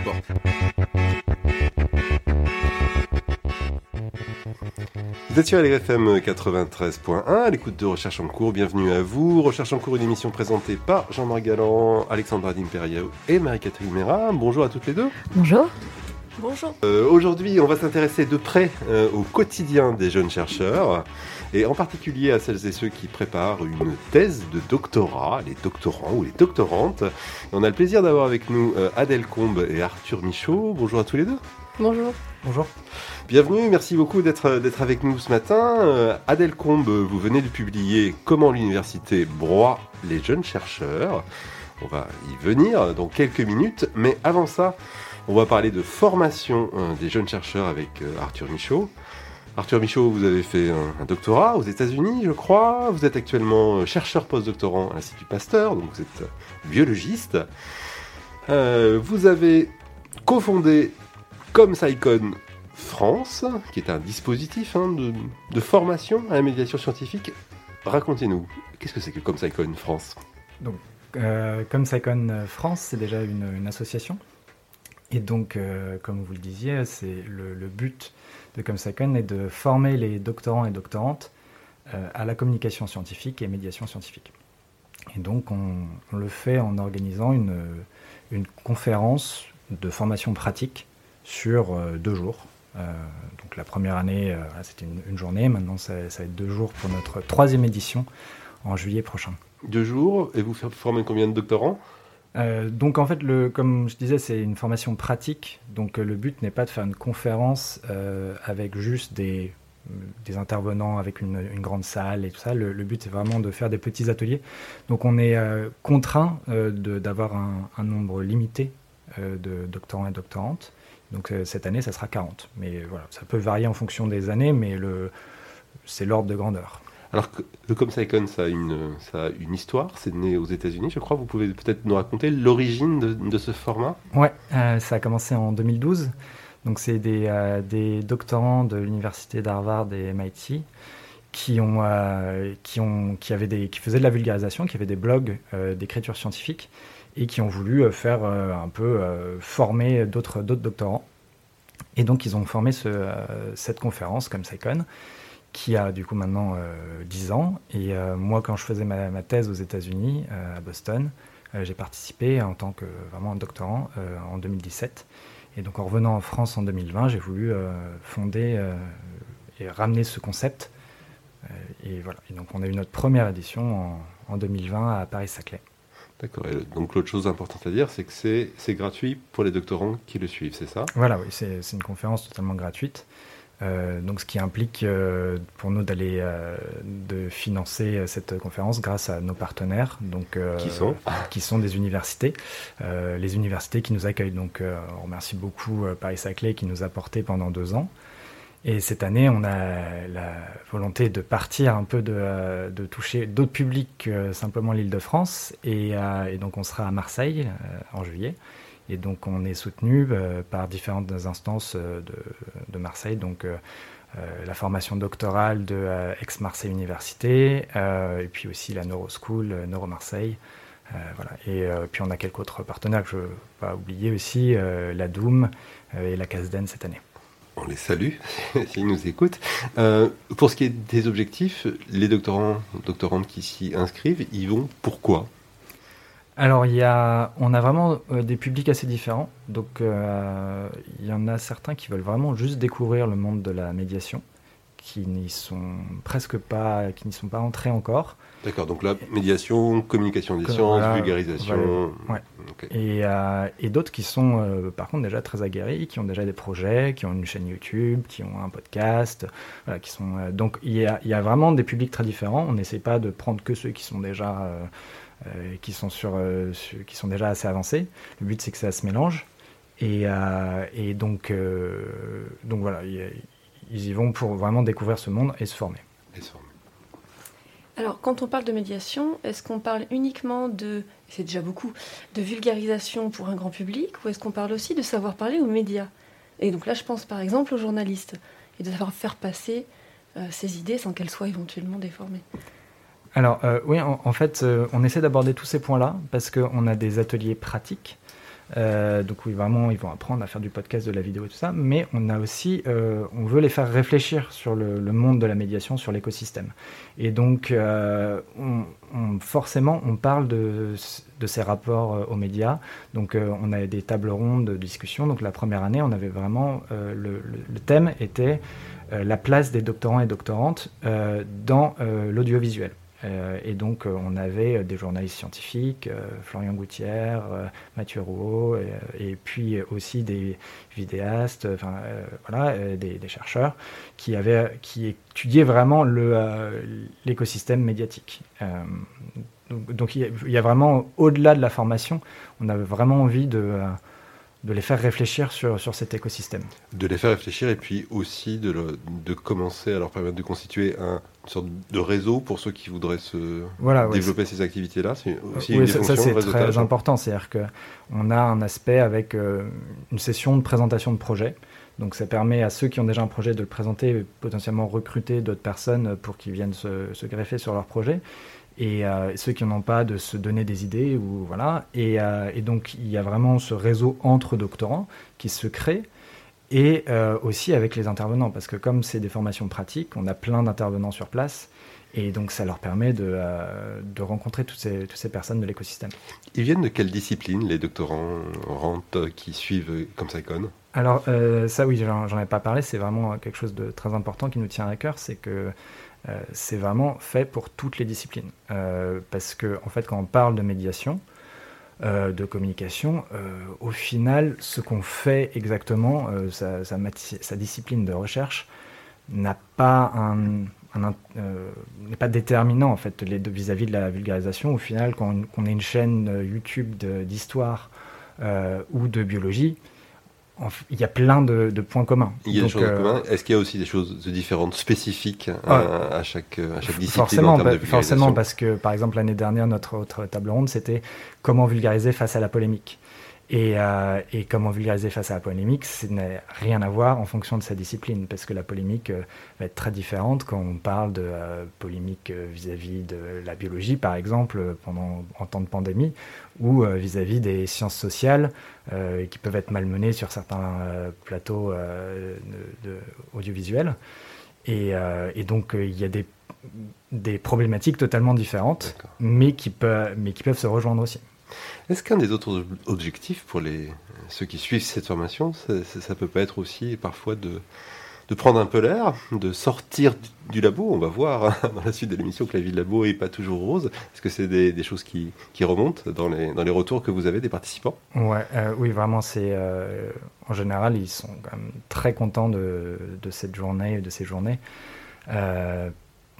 Sport. Vous êtes sur LRFM 93.1 à l'écoute de Recherche en cours. Bienvenue à vous. Recherche en cours, une émission présentée par Jean-Marc Galland, Alexandra Dimperiao et Marie-Catherine Mera. Bonjour à toutes les deux. Bonjour. Bonjour. Euh, Aujourd'hui, on va s'intéresser de près euh, au quotidien des jeunes chercheurs et en particulier à celles et ceux qui préparent une thèse de doctorat, les doctorants ou les doctorantes. Et on a le plaisir d'avoir avec nous euh, Adèle Combe et Arthur Michaud. Bonjour à tous les deux. Bonjour. Bonjour. Bienvenue, merci beaucoup d'être d'être avec nous ce matin. Euh, Adèle Combe, vous venez de publier Comment l'université broie les jeunes chercheurs. On va y venir dans quelques minutes, mais avant ça, on va parler de formation euh, des jeunes chercheurs avec euh, Arthur Michaud. Arthur Michaud, vous avez fait un, doctorat aux États-Unis, je crois. Vous êtes actuellement euh, chercheur postdoctorant à l'Institut Pasteur, donc vous êtes euh, biologiste. Euh, vous avez cofondé Comme Saicon France, qui est un dispositif hein, de, formation à la médiation scientifique. Racontez-nous, qu'est-ce que c'est que Comme Saicon France? Euh, comme Saicon France, c'est déjà une, association. Et donc, euh, comme vous le disiez, c'est le but de Comme Saicon est de former les doctorants et doctorantes euh, à la communication scientifique et médiation scientifique. Et donc, on, le fait en organisant une, conférence de formation pratique sur euh, deux jours. Euh, donc, la première année, c'était une, une journée. Maintenant, ça, ça va être deux jours pour notre troisième édition en juillet prochain. Deux jours, et vous formez combien de doctorants? Euh, donc en fait, comme je disais, c'est une formation pratique. Donc euh, le but n'est pas de faire une conférence euh, avec juste des, intervenants avec une, grande salle et tout ça. Le, but c'est vraiment de faire des petits ateliers. Donc on est contraint d'avoir un, un nombre limité de doctorants et doctorantes. Donc cette année, ça sera 40. Mais voilà, ça peut varier en fonction des années, mais c'est l'ordre de grandeur. Alors le ComSciCon, ça a une, histoire, c'est né aux États-Unis, je crois. Vous pouvez peut-être nous raconter l'origine de, ce format? Ouais, euh, ça a commencé en 2012. Donc c'est des, euh, des doctorants de l'université d'Harvard et MIT qui euh, qui avaient des qui faisaient de la vulgarisation, qui avaient des blogs d'écriture scientifique et qui ont voulu faire un peu former d'autres doctorants. Et donc ils ont formé ce, cette conférence comme qui a du coup maintenant euh, 10 ans. Et euh, moi, quand je faisais ma, ma thèse aux États-Unis, euh, à Boston, euh, j'ai participé en tant que vraiment un doctorant euh, en 2017. Et donc en revenant en France en 2020, j'ai voulu euh, fonder euh, et ramener ce concept. Euh, et voilà. Et donc on a eu notre première édition en, en 2020 à Paris-Saclay. D'accord. Donc l'autre chose importante à dire, c'est que c'est gratuit pour les doctorants qui le suivent, c'est ça? Voilà, oui, c'est une conférence totalement gratuite. Euh, donc, ce qui implique euh, pour nous d'aller euh, de financer euh, cette conférence grâce à nos partenaires, donc euh, Qui sont qui sont des universités, euh, les universités qui nous accueillent. Donc, euh, on remercie beaucoup euh, Paris-Saclay qui nous a porté pendant deux ans. Et cette année, on a la volonté de partir un peu de, de toucher d'autres publics que simplement l'Île-de-France. Et, et donc, on sera à Marseille en juillet. Et donc, on est soutenu euh, par différentes instances euh, de, Marseille. Donc, euh, la formation doctorale de Aix-Marseille Université, et puis aussi la Neuroschool, Neuro-Marseille. Voilà. Et puis, on a quelques autres partenaires que je ne veux pas oublier aussi, la Doom et la CASDEN cette année. On les salue s'ils nous écoutent. Pour ce qui est des objectifs, les doctorants, doctorantes qui s'y inscrivent, ils vont pourquoi? Alors, il y a, on a vraiment euh, des publics assez différents. Donc, euh, il y en a certains qui veulent vraiment juste découvrir le monde de la médiation, qui n'y sont presque pas, qui n'y sont pas entrés encore. D'accord, donc la médiation, communication des sciences, voilà, vulgarisation. Ouais. Et, euh, et d'autres qui sont, par contre, déjà très aguerris, qui ont déjà des projets, qui ont une chaîne YouTube, qui ont un podcast. Voilà, qui sont, donc, il y, a, il y a vraiment des publics très différents. On n'essaie pas de prendre que ceux qui sont déjà, qui sont sur, euh, sur- qui sont déjà assez avancés. Le but, c'est que ça se mélange. Et, euh, et donc, euh, donc voilà, ils y vont pour vraiment découvrir ce monde et se former. Et se former. Alors, quand on parle de médiation, est-ce qu'on parle uniquement de, c'est déjà beaucoup, de vulgarisation pour un grand public, ou est-ce qu'on parle aussi de savoir parler aux médias? Et donc là, je pense par exemple aux journalistes, et de savoir faire passer euh, ces idées sans qu'elles soient éventuellement déformées. Alors, euh, oui, en, fait, euh, on essaie d'aborder tous ces points-là parce qu'on a des ateliers pratiques Euh, donc oui, vraiment, ils vont apprendre à faire du podcast, de la vidéo et tout ça. Mais on a aussi, on veut les faire réfléchir sur le, monde de la médiation, sur l'écosystème. Et donc, on, forcément, on parle de, de ces rapports aux médias. Donc, on a des tables rondes de discussion. Donc, la première année, on avait vraiment le, le, thème était la place des doctorants et doctorantes dans l'audiovisuel. Euh, et donc, euh, on avait euh, des journalistes scientifiques, Florian Gouttière, Mathieu Rouault, et, puis aussi des vidéastes, enfin, voilà, des, chercheurs qui, avaient, qui étudiaient vraiment l'écosystème médiatique. donc, il y, a vraiment, au-delà de la formation, on avait vraiment envie de de les faire réfléchir sur, sur cet écosystème. De les faire réfléchir et puis aussi de, de commencer à leur permettre de constituer un, une sorte de réseau pour ceux qui voudraient se développer ces activités-là. C'est aussi une ça, ça c'est très important. C'est-à-dire qu'on a un aspect avec euh, une session de présentation de projet. Donc ça permet à ceux qui ont déjà un projet de le présenter, potentiellement recruter d'autres personnes pour qu'ils viennent se, se greffer sur leur projet et euh, ceux qui n'en ont pas de se donner des idées ou voilà. Et, euh, et, donc il y a vraiment ce réseau entre doctorants qui se crée et euh, aussi avec les intervenants. Parce que comme c'est des formations pratiques on a plein d'intervenants sur place et donc ça leur permet de, de rencontrer toutes ces, toutes ces personnes de l'écosystème. Ils viennent de quelle discipline les doctorants rentrent qui suivent comme ça Alors ça oui j'en ai pas parlé. C'est vraiment quelque chose de très important qui nous tient à cœur. C'est que c'est vraiment fait pour toutes les disciplines. Euh, parce que, en fait, quand on parle de médiation, euh, de communication, au final, ce qu'on fait exactement, sa, sa, discipline de recherche, n'a pas un, n'est pas déterminant en fait vis-à-vis de la vulgarisation. Au final, quand on, est une chaîne YouTube d'histoire ou de biologie, il y a plein de, points communs. Il y a des choses euh, communes. Est-ce qu'il y a aussi des choses différentes, spécifiques à, chaque, à chaque discipline Forcément, en termes de forcément parce que par exemple l'année dernière, notre autre table ronde, c'était comment vulgariser face à la polémique. Euh, et, comment vulgariser face à la polémique, ça n'a rien à voir en fonction de sa discipline, parce que la polémique euh, va être très différente quand on parle de euh, polémique vis-à-vis de la biologie, par exemple, pendant, en temps de pandémie, ou vis-à-vis des sciences sociales qui peuvent être malmenées sur certains plateaux de, audiovisuels. Et, donc, il y a des, des problématiques totalement différentes, mais qui, peut, mais qui peuvent se rejoindre aussi. Est-ce qu'un des autres objectifs pour les, ceux qui suivent cette formation, ça, ça, peut pas être aussi parfois de, de prendre un peu l'air, de sortir du, labo? On va voir hein, dans la suite de l'émission que la vie de labo n'est pas toujours rose. Est-ce que c'est des, choses qui, qui, remontent dans les, dans les retours que vous avez des participants? Ouais, euh, Oui, vraiment, c'est euh, en général, ils sont quand même très contents de, de cette journée, de ces journées. Euh,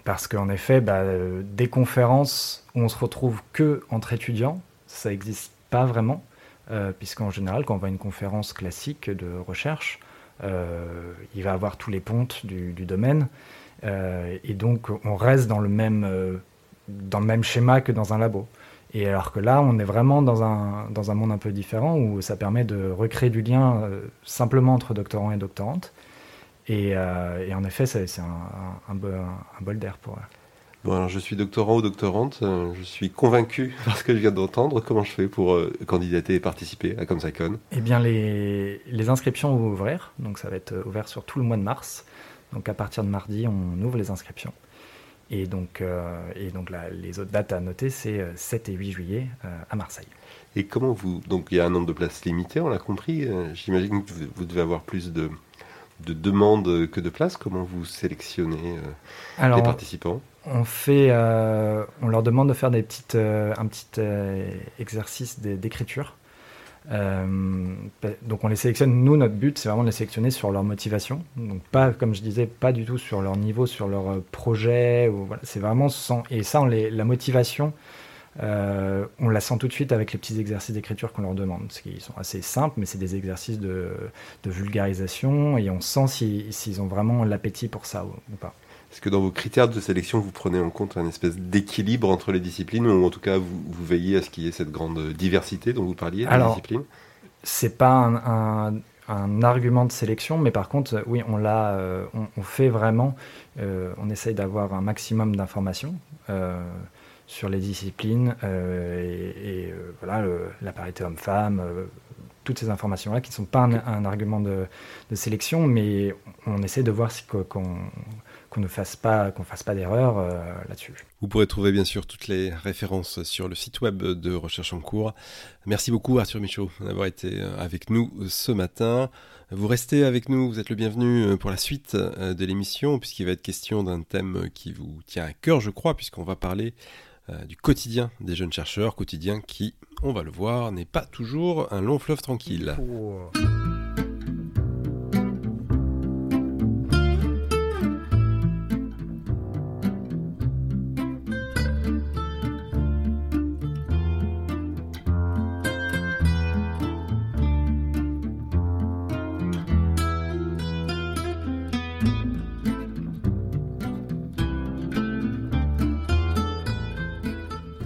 parce qu'en effet, bah, des conférences où on se retrouve que entre étudiants, ça n'existe pas vraiment, euh, puisqu'en général, quand on va à une conférence classique de recherche, euh, il va avoir tous les pontes du, domaine, euh, et donc on reste dans le, même, dans le même schéma que dans un labo. Et alors que là, on est vraiment dans un, monde un peu différent où ça permet de recréer du lien simplement entre doctorants et doctorantes. Et, en effet, c'est un, un, un, bol d'air pour eux. Bon, alors je suis doctorant ou doctorante, euh, je suis convaincu par ce que je viens d'entendre. Comment je fais pour euh, candidater et participer à ComSciCon Eh bien, les, les, inscriptions vont ouvrir, donc ça va être ouvert sur tout le mois de mars. Donc à partir de mardi, on ouvre les inscriptions. Et donc, euh, et donc les autres dates à noter, c'est 7 et 8 juillet à Marseille. Et comment vous... Donc il y a un nombre de places limité, on l'a compris. J'imagine que vous devez avoir plus de, de demandes que de places. Comment vous sélectionnez les participants? on fait, euh, on leur demande de faire des petites, euh, un petit euh, exercice d'écriture. donc on les sélectionne. Nous, notre but, c'est vraiment de les sélectionner sur leur motivation. Donc pas, comme je disais, pas du tout sur leur niveau, sur leur projet. Ou, voilà. C'est vraiment sans. Et ça, on les, la motivation, on la sent tout de suite avec les petits exercices d'écriture qu'on leur demande. Parce qu'ils sont assez simples, mais c'est des exercices de, vulgarisation et on sent s'ils ont vraiment l'appétit pour ça ou pas. Est-ce que dans vos critères de sélection, vous prenez en compte un espèce d'équilibre entre les disciplines, ou en tout cas, vous, veillez à ce qu'il y ait cette grande diversité dont vous parliez des disciplines? C'est pas un, argument de sélection, mais par contre, oui, on l'a, euh, on, fait vraiment, euh, on essaye d'avoir un maximum d'informations. Euh, sur les disciplines et, voilà la parité homme-femme toutes ces informations-là qui ne sont pas un, argument de, sélection, mais on essaie de voir si, qu'on ne fasse pas, qu'on fasse pas d'erreur euh, là-dessus. Vous pourrez trouver bien sûr toutes les références sur le site web de Recherche en cours. Merci beaucoup Arthur Michaud d'avoir été euh, avec nous ce matin. Vous restez avec nous, vous êtes le bienvenu euh, pour la suite de l'émission puisqu'il va être question d'un thème qui vous tient à cœur je crois puisqu'on va parler du quotidien des jeunes chercheurs, quotidien qui, on va le voir, n'est pas toujours un long fleuve tranquille.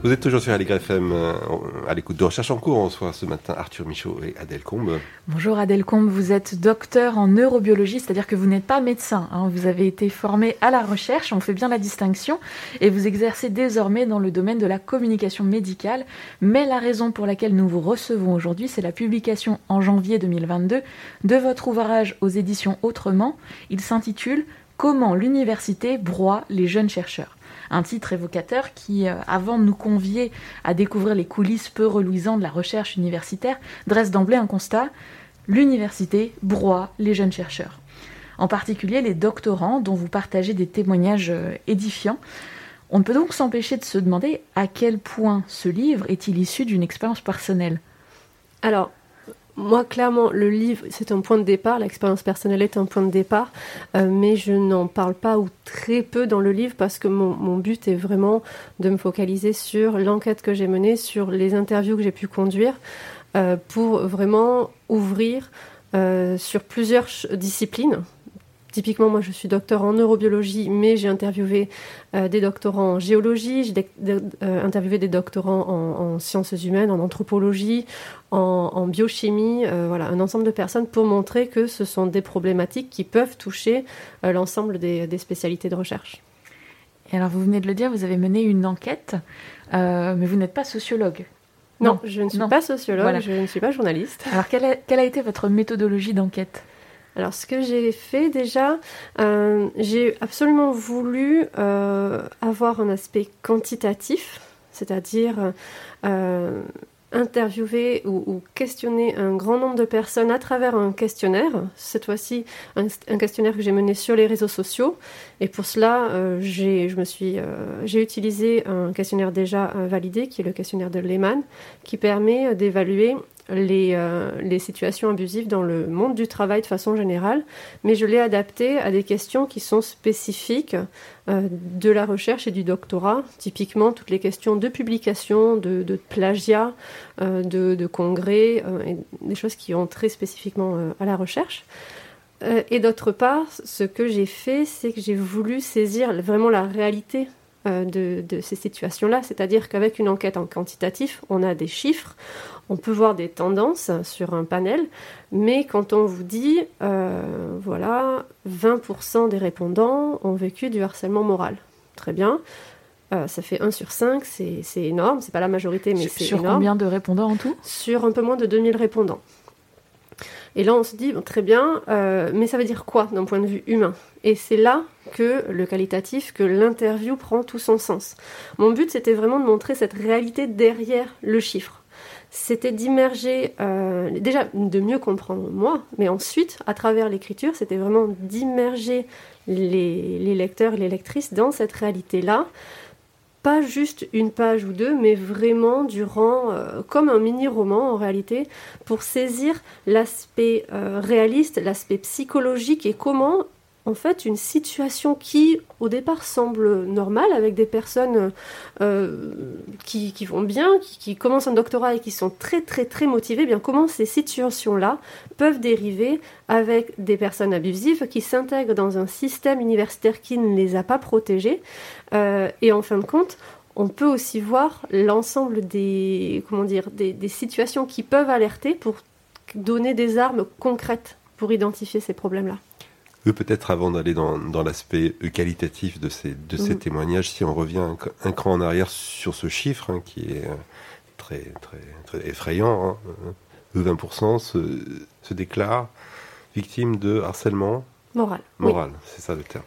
Vous êtes toujours sur Allegre FM, euh, à l'écoute de Recherche en cours. On reçoit ce matin Arthur Michaud et Adèle Combe. Bonjour Adèle Combe, vous êtes docteur en neurobiologie, c'est-à-dire que vous n'êtes pas médecin. Hein. Vous avez été formé à la recherche, on fait bien la distinction, et vous exercez désormais dans le domaine de la communication médicale. Mais la raison pour laquelle nous vous recevons aujourd'hui, c'est la publication en janvier 2022 de votre ouvrage aux éditions Autrement. Il s'intitule Comment l'université broie les jeunes chercheurs un titre évocateur qui, euh, avant de nous convier à découvrir les coulisses peu reluisantes de la recherche universitaire, dresse d'emblée un constat l'université broie les jeunes chercheurs. En particulier les doctorants dont vous partagez des témoignages euh, édifiants. On ne peut donc s'empêcher de se demander à quel point ce livre est-il issu d'une expérience personnelle? Alors, moi, clairement, le livre, c'est un point de départ, l'expérience personnelle est un point de départ, euh, mais je n'en parle pas ou très peu dans le livre parce que mon, but est vraiment de me focaliser sur l'enquête que j'ai menée, sur les interviews que j'ai pu conduire, euh, pour vraiment ouvrir euh, sur plusieurs disciplines, Typiquement, moi, je suis docteur en neurobiologie, mais j'ai interviewé euh, des doctorants en géologie, j'ai euh, interviewé des doctorants en, sciences humaines, en anthropologie, en, biochimie, euh, voilà, un ensemble de personnes pour montrer que ce sont des problématiques qui peuvent toucher l'ensemble des, spécialités de recherche. Et alors, vous venez de le dire, vous avez mené une enquête, mais vous n'êtes pas sociologue. Non, je ne suis pas sociologue, je ne suis pas journaliste. Alors, quelle a été votre méthodologie d'enquête? Alors, ce que j'ai fait déjà, euh, j'ai absolument voulu euh, avoir un aspect quantitatif, c'est-à-dire euh, interviewer ou, questionner un grand nombre de personnes à travers un questionnaire. Cette fois-ci, un, questionnaire que j'ai mené sur les réseaux sociaux. Et pour cela, j'ai, utilisé un questionnaire déjà validé, qui est le questionnaire de Lehman, qui permet d'évaluer les, euh, les, situations abusives dans le monde du travail de façon générale, mais je l'ai adapté à des questions qui sont spécifiques euh, de la recherche et du doctorat, typiquement toutes les questions de publication, de, plagiat, euh, de, congrès, des choses qui ont très spécifiquement à la recherche. et d'autre part, ce que j'ai fait, c'est que j'ai voulu saisir vraiment la réalité de, de, ces situations-là, c'est-à-dire qu'avec une enquête en quantitatif, on a des chiffres, on peut voir des tendances sur un panel, mais quand on vous dit, euh, voilà, 20% des répondants ont vécu du harcèlement moral. Très bien. Euh, ça fait 1 sur 5, c'est énorme, c'est pas la majorité, mais c'est énorme. Sur combien de répondants en tout? Sur un peu moins de 2000 répondants. Et là, on se dit, très bien, euh, mais ça veut dire quoi d'un point de vue humain? Et c'est là que le qualitatif, que l'interview prend tout son sens. Mon but, c'était vraiment de montrer cette réalité derrière le chiffre c'était d'immerger, euh, déjà de mieux comprendre moi, mais ensuite, à travers l'écriture, c'était vraiment d'immerger les, lecteurs et les lectrices dans cette réalité-là. Pas juste une page ou deux, mais vraiment durant, euh, comme un mini-roman en réalité, pour saisir l'aspect euh, réaliste, l'aspect psychologique et comment en fait une situation qui au départ semble normale avec des personnes euh, qui, vont bien, qui, commencent un doctorat et qui sont très très très motivées, eh bien comment ces situations-là peuvent dériver avec des personnes abusives qui s'intègrent dans un système universitaire qui ne les a pas protégées euh, et en fin de compte on peut aussi voir l'ensemble des comment dire des situations qui peuvent alerter pour donner des armes concrètes pour identifier ces problèmes-là peut-être avant d'aller dans, l'aspect qualitatif de ces, de ces mhm. témoignages, si on revient un, cran en arrière sur ce chiffre hein, qui est euh, très, très, très effrayant, 20% se, se déclarent victimes de harcèlement Moral. moral, c'est ça le terme.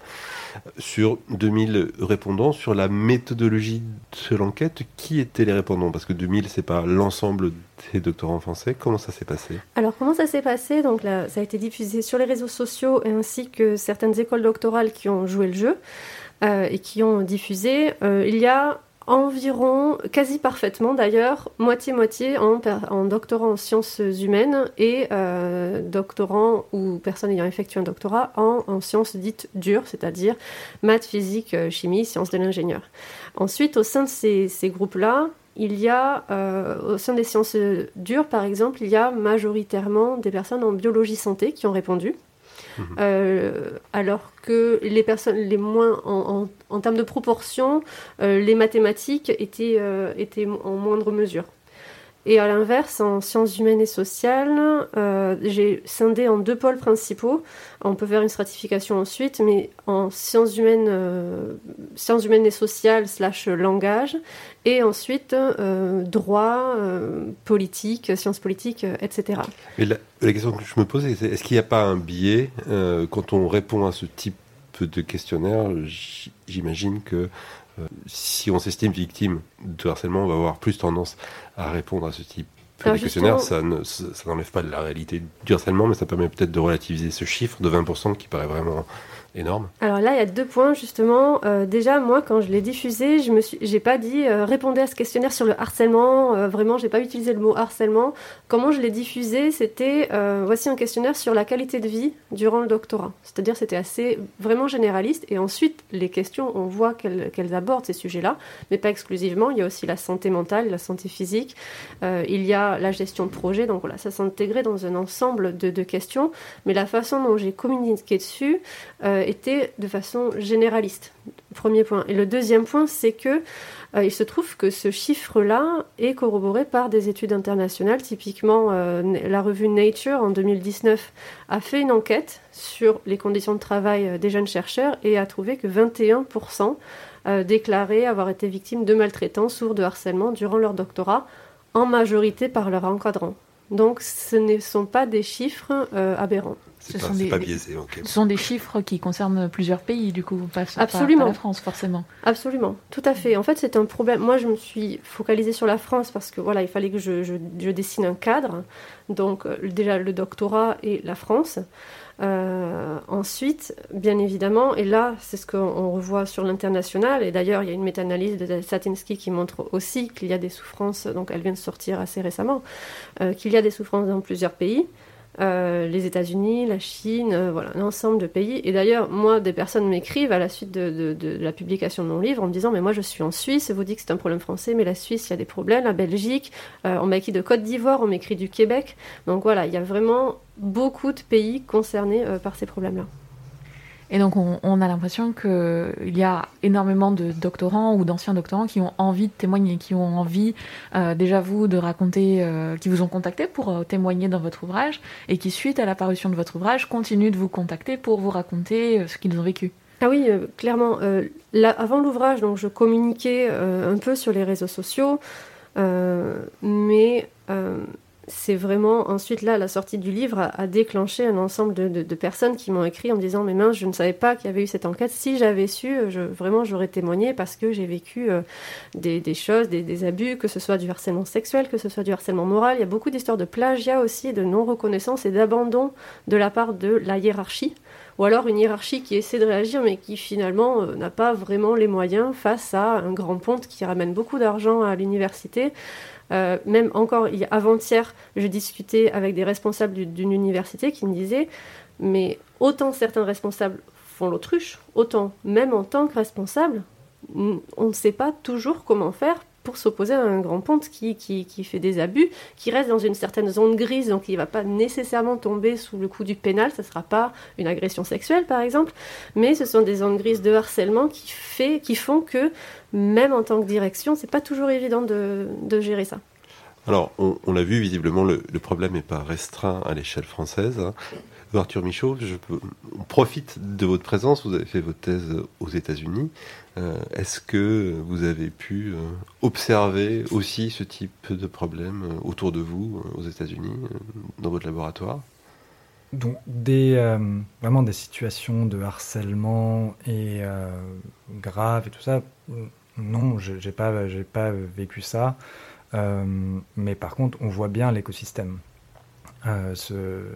Sur 2000 répondants, sur la méthodologie de l'enquête, qui étaient les répondants? Parce que 2000, c'est pas l'ensemble des doctorants français. Comment ça s'est passé? Alors, comment ça s'est passé? Donc, là, ça a été diffusé sur les réseaux sociaux ainsi que certaines écoles doctorales qui ont joué le jeu euh, et qui ont diffusé. Euh, il y a environ, quasi parfaitement d'ailleurs, moitié-moitié en, en, doctorant en sciences humaines et euh, doctorant ou personne ayant effectué un doctorat en, en sciences dites dures, c'est-à-dire maths, physique, euh, chimie, sciences de l'ingénieur. Ensuite, au sein de ces, ces groupes-là, il y a, euh, au sein des sciences dures par exemple, il y a majoritairement des personnes en biologie santé qui ont répondu. Mhm. Euh, alors que les personnes les moins en, en, termes de proportion, euh, les mathématiques étaient, euh, étaient en moindre mesure. Et à l'inverse, en sciences humaines et sociales, euh, j'ai scindé en deux pôles principaux. On peut faire une stratification ensuite, mais en sciences humaines, euh, sciences humaines et sociales slash langage, et ensuite euh, droit, politique, sciences politiques, etc. La, question que je me pose, c'est est-ce qu'il n'y a pas un biais quand on répond à ce type de questionnaire J'imagine que si on s'estime victime de harcèlement, on va avoir plus tendance à répondre à ce type de questionnaire. Ça n'enlève pas de la réalité du harcèlement, mais ça permet peut-être de relativiser ce chiffre de 20% qui paraît vraiment Alors là, il y a deux points justement. Euh, déjà, moi, quand je l'ai diffusé, je me suis, j'ai pas dit euh, répondez à ce questionnaire sur le harcèlement. Euh, vraiment, j'ai pas utilisé le mot harcèlement. Comment je l'ai diffusé, c'était euh, voici un questionnaire sur la qualité de vie durant le doctorat. C'est-à-dire, c'était assez vraiment généraliste. Et ensuite, les questions, on voit qu'elles, abordent ces sujets-là, mais pas exclusivement. Il y a aussi la santé mentale, la santé physique. Euh, il y a la gestion de projet. Donc voilà, ça s'intégrait dans un ensemble de, questions. Mais la façon dont j'ai communiqué dessus était de façon généraliste. Premier point. Et le deuxième point, c'est que euh, il se trouve que ce chiffre-là est corroboré par des études internationales. Typiquement, euh, la revue Nature en 2019 a fait une enquête sur les conditions de travail des jeunes chercheurs et a trouvé que 21% euh, déclaraient avoir été victimes de maltraitance ou de harcèlement durant leur doctorat, en majorité par leur encadrant. Donc ce ne sont pas des chiffres euh, aberrants. Ce pas, sont des, pas biaisé, okay. ce sont des chiffres qui concernent plusieurs pays, du coup, pas, Absolument. pas la France, forcément. Absolument, tout à fait. En fait, c'est un problème. Moi, je me suis focalisée sur la France parce que voilà, il fallait que je, je, je dessine un cadre. Donc, euh, déjà le doctorat et la France. Euh, ensuite, bien évidemment, et là, c'est ce qu'on revoit sur l'international, et d'ailleurs, il y a une méta-analyse de Satinsky qui montre aussi qu'il y a des souffrances, donc elle vient de sortir assez récemment, euh, qu'il y a des souffrances dans plusieurs pays. Euh, les États-Unis, la Chine, euh, voilà, un ensemble de pays. Et d'ailleurs, moi, des personnes m'écrivent à la suite de, la publication de mon livre en me disant Mais moi, je suis en Suisse, vous dites que c'est un problème français, mais la Suisse, il y a des problèmes, la Belgique, euh, on m'a écrit de Côte d'Ivoire, on m'écrit du Québec. Donc voilà, il y a vraiment beaucoup de pays concernés euh, par ces problèmes-là. Et donc, on, a l'impression qu'il y a énormément de doctorants ou d'anciens doctorants qui ont envie de témoigner, qui ont envie, euh, déjà vous, de raconter, euh, qui vous ont contacté pour euh, témoigner dans votre ouvrage, et qui, suite à l'apparition de votre ouvrage, continuent de vous contacter pour vous raconter ce qu'ils ont vécu. Ah oui, clairement. Avant l'ouvrage, donc je communiquais un peu sur les réseaux sociaux, mais c'est vraiment ensuite là la sortie du livre a, déclenché un ensemble de, personnes qui m'ont écrit en me disant mais mince je ne savais pas qu'il y avait eu cette enquête. Si j'avais su je, vraiment j'aurais témoigné parce que j'ai vécu euh, des, choses des, des, abus que ce soit du harcèlement sexuel que ce soit du harcèlement moral. Il y a beaucoup d'histoires de plagiat aussi de non reconnaissance et d'abandon de la part de la hiérarchie. Ou alors une hiérarchie qui essaie de réagir mais qui finalement euh, n'a pas vraiment les moyens face à un grand ponte qui ramène beaucoup d'argent à l'université euh, même encore avant-hier, je discutais avec des responsables d'une université qui me disaient mais autant certains responsables font l'autruche, autant même en tant que responsable, on ne sait pas toujours comment faire pour s'opposer à un grand ponte qui, qui, qui, fait des abus, qui reste dans une certaine zone grise, donc il ne va pas nécessairement tomber sous le coup du pénal, ce ne sera pas une agression sexuelle par exemple, mais ce sont des zones grises de harcèlement qui, fait, qui font que même en tant que direction, c'est pas toujours évident de, de gérer ça. Alors, on, l'a vu, visiblement, le, problème n'est pas restreint à l'échelle française. Hein. Arthur Michaud, je on profite de votre présence. Vous avez fait votre thèse aux États-Unis. Euh, est-ce que vous avez pu euh, observer aussi ce type de problème euh, autour de vous aux États-Unis, dans votre laboratoire? Donc des, vraiment des situations de harcèlement et graves et tout ça, non, j'ai pas, pas vécu ça. mais par contre, on voit bien l'écosystème de,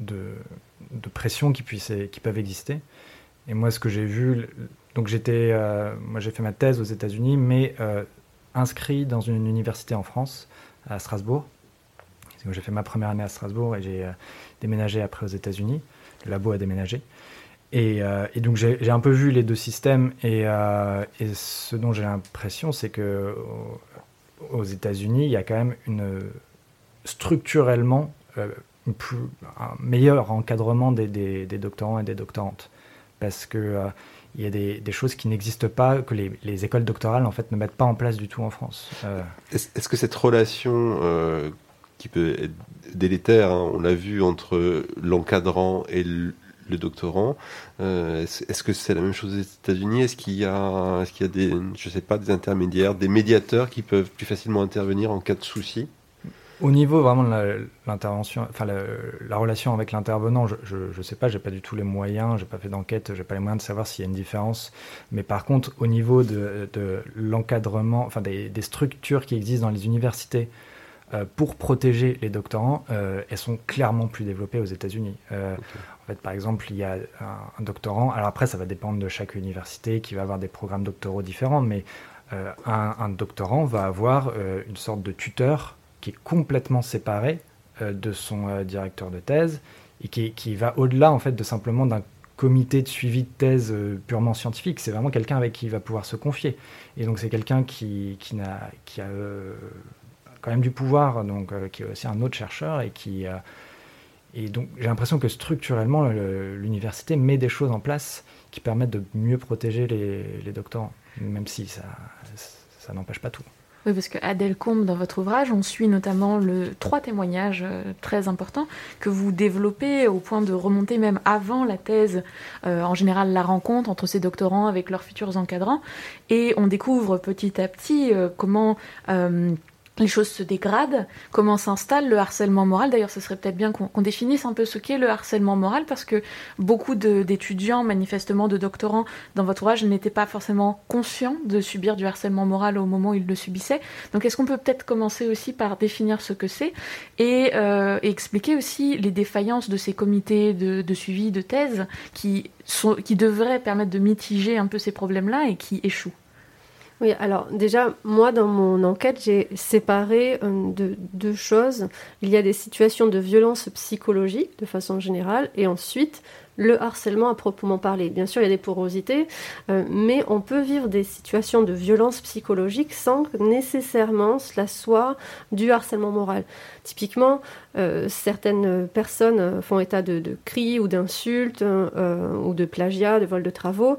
de pression qui, puisse, qui peuvent exister. Et moi, ce que j'ai vu, donc j'étais, euh, moi j'ai fait ma thèse aux États-Unis, mais euh, inscrit dans une université en France, à Strasbourg. J'ai fait ma première année à Strasbourg et j'ai euh, déménagé après aux États-Unis. Le labo a déménagé. Et, donc j'ai un peu vu les deux systèmes et, ce dont j'ai l'impression, c'est que aux États-Unis, il y a quand même une structurellement plus, un meilleur encadrement des, des, doctorants et des doctorantes parce que il y a des, choses qui n'existent pas, que les, écoles doctorales en fait ne mettent pas en place du tout en France. Euh, est-ce que cette relation euh, qui peut être délétère, hein, on l'a vu entre l'encadrant et le, doctorant, euh, est-ce que c'est la même chose aux États-Unis? Est-ce qu'il y a, est-ce qu'il y a des, je sais pas, des intermédiaires, des médiateurs qui peuvent plus facilement intervenir en cas de souci? Au niveau vraiment de l'intervention, enfin la, relation avec l'intervenant, je ne sais pas, j'ai pas du tout les moyens, j'ai pas fait d'enquête, j'ai pas les moyens de savoir s'il y a une différence. Mais par contre, au niveau de, l'encadrement, enfin des, structures qui existent dans les universités euh, pour protéger les doctorants, euh, elles sont clairement plus développées aux États-Unis. Euh, en fait, par exemple, il y a un, doctorant. Alors après, ça va dépendre de chaque université qui va avoir des programmes doctoraux différents, mais un, un, doctorant va avoir une sorte de tuteur qui est complètement séparé euh, de son euh, directeur de thèse et qui, qui va au-delà en fait de simplement d'un comité de suivi de thèse euh, purement scientifique. C'est vraiment quelqu'un avec qui il va pouvoir se confier. Et donc c'est quelqu'un qui, qui, a, qui a quand même du pouvoir, donc qui est aussi un autre chercheur et qui et donc j'ai l'impression que structurellement l'université met des choses en place qui permettent de mieux protéger les, les doctorants, même si ça, ça n'empêche pas tout. Oui, parce que Adèle Combe, dans votre ouvrage, on suit notamment le, trois témoignages euh, très importants que vous développez au point de remonter même avant la thèse, euh, en général la rencontre entre ces doctorants avec leurs futurs encadrants. Et on découvre petit à petit euh, comment les choses se dégradent, comment s'installe le harcèlement moral. D'ailleurs, ce serait peut-être bien qu'on définisse un peu ce qu'est le harcèlement moral, parce que beaucoup d'étudiants, manifestement de doctorants, dans votre ouvrage, n'étaient pas forcément conscients de subir du harcèlement moral au moment où ils le subissaient. Donc, est-ce qu'on peut peut-être commencer aussi par définir ce que c'est et, euh, expliquer aussi les défaillances de ces comités de, suivi de thèse qui, sont, qui devraient permettre de mitiger un peu ces problèmes-là et qui échouent? Oui, alors déjà, moi, dans mon enquête, j'ai séparé euh, de, deux choses. Il y a des situations de violence psychologique, de façon générale, et ensuite le harcèlement à proprement parler. Bien sûr, il y a des porosités, euh, mais on peut vivre des situations de violence psychologique sans que nécessairement cela soit du harcèlement moral. Typiquement, euh, certaines personnes font état de, cris ou d'insultes ou de plagiat, de vol de travaux.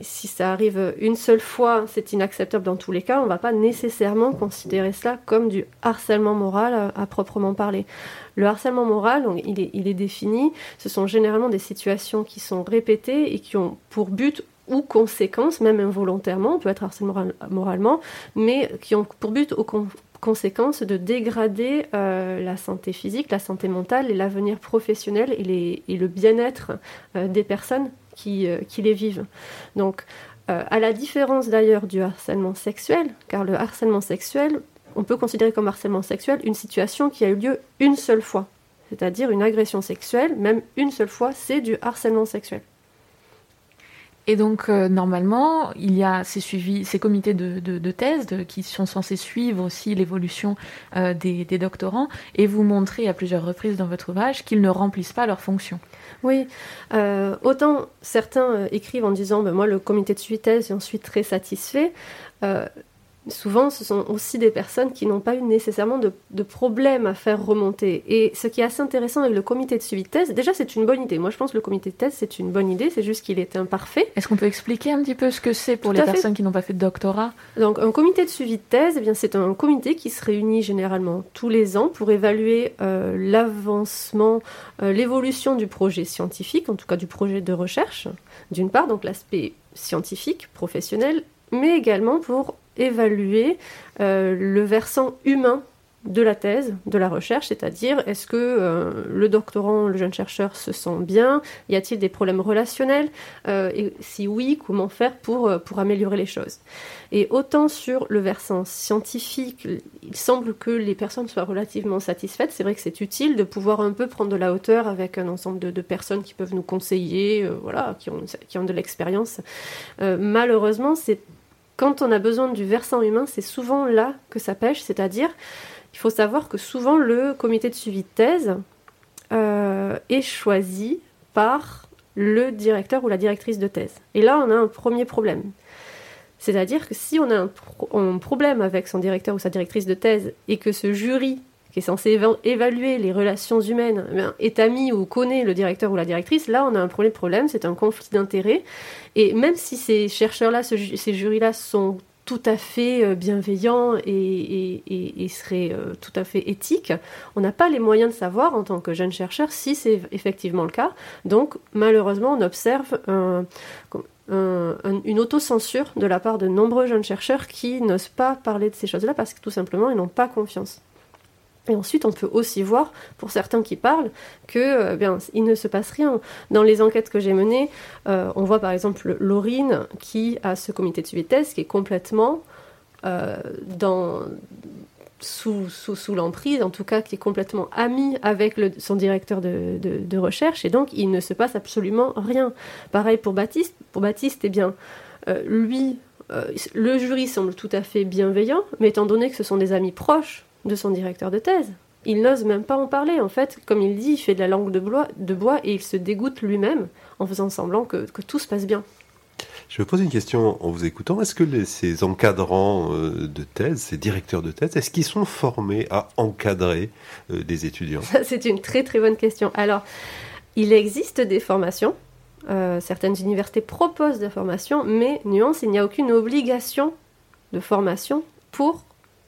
Si ça arrive une seule fois, c'est inacceptable dans tous les cas. On ne va pas nécessairement considérer cela comme du harcèlement moral à, proprement parler. Le harcèlement moral, il, est, défini. Ce sont généralement des situations qui sont répétées et qui ont pour but ou conséquence, même involontairement, on peut être harcèlement moralement, mais qui ont pour but ou conséquence de dégrader euh, la santé physique, la santé mentale l'avenir professionnel et, le bien-être euh, des personnes euh, qui, les vivent. Donc, euh, à la différence d'ailleurs du harcèlement sexuel, car le harcèlement sexuel, on peut considérer comme harcèlement sexuel une situation qui a eu lieu une seule fois, c'est-à-dire une agression sexuelle, même une seule fois, c'est du harcèlement sexuel. Et donc, euh, normalement, il y a ces, suivis, ces comités de, thèse qui sont censés suivre aussi l'évolution des, des, doctorants et vous montrer à plusieurs reprises dans votre ouvrage qu'ils ne remplissent pas leur fonction. Oui, euh, autant certains euh, écrivent en disant ben, moi le comité de suivi thèse j'en suis très satisfait. Souvent, ce sont aussi des personnes qui n'ont pas eu nécessairement de, de problème à faire remonter. Et ce qui est assez intéressant avec le comité de suivi de thèse, déjà, c'est une bonne idée. Moi, je pense que le comité de thèse, c'est une bonne idée, c'est juste qu'il est imparfait. Est-ce qu'on peut expliquer un petit peu ce que c'est pour les personnes qui n'ont pas fait de doctorat? Donc, un comité de suivi de thèse, eh bien, c'est un comité qui se réunit généralement tous les ans pour évaluer euh, l'avancement, euh, l'évolution du projet scientifique, en tout cas du projet de recherche, d'une part, donc l'aspect scientifique, professionnel, mais également pour évaluer euh, le versant humain de la thèse, de la recherche, c'est-à-dire est-ce que euh, le doctorant, le jeune chercheur se sent bien? Y a-t-il des problèmes relationnels? Euh, Et si oui, comment faire pour, pour améliorer les choses? Et autant sur le versant scientifique, il semble que les personnes soient relativement satisfaites. C'est vrai que c'est utile de pouvoir un peu prendre de la hauteur avec un ensemble de, personnes qui peuvent nous conseiller, voilà, qui ont, qui ont de l'expérience. malheureusement, c'est quand on a besoin du versant humain, c'est souvent là que ça pêche, c'est-à-dire, il faut savoir que souvent le comité de suivi de thèse euh, est choisi par le directeur ou la directrice de thèse. Et là, on a un premier problème. C'est-à-dire que si on a un, un, problème avec son directeur ou sa directrice de thèse et que ce jury qui est censé évaluer les relations humaines, eh est ami ou connaît le directeur ou la directrice, là on a un premier problème, c'est un conflit d'intérêts. Et même si ces chercheurs-là, ces jurys-là sont tout à fait euh, bienveillants et, seraient euh, tout à fait éthiques, on n'a pas les moyens de savoir en tant que jeune chercheur si c'est effectivement le cas. Donc malheureusement on observe une autocensure de la part de nombreux jeunes chercheurs qui n'osent pas parler de ces choses-là parce que tout simplement ils n'ont pas confiance. Et ensuite, on peut aussi voir, pour certains qui parlent, que euh, bien, il ne se passe rien. Dans les enquêtes que j'ai menées, euh, on voit par exemple Laurine qui a ce comité de suivi de thèse qui est complètement euh, dans, sous, sous, sous l'emprise, en tout cas qui est complètement ami avec son directeur de, de, de, recherche, et donc il ne se passe absolument rien. Pareil pour Baptiste. Pour Baptiste, eh bien, lui, le jury semble tout à fait bienveillant, mais étant donné que ce sont des amis proches, de son directeur de thèse. Il n'ose même pas en parler, en fait. Comme il dit, il fait de la langue de bois, de bois et il se dégoûte lui-même en faisant semblant que, tout se passe bien. Je me pose une question en vous écoutant. Est-ce que ces encadrants euh, de thèse, ces directeurs de thèse, est-ce qu'ils sont formés à encadrer euh, des étudiants? C'est une très très bonne question. Alors, il existe des formations. Euh, certaines universités proposent des formations, mais nuance, il n'y a aucune obligation de formation pour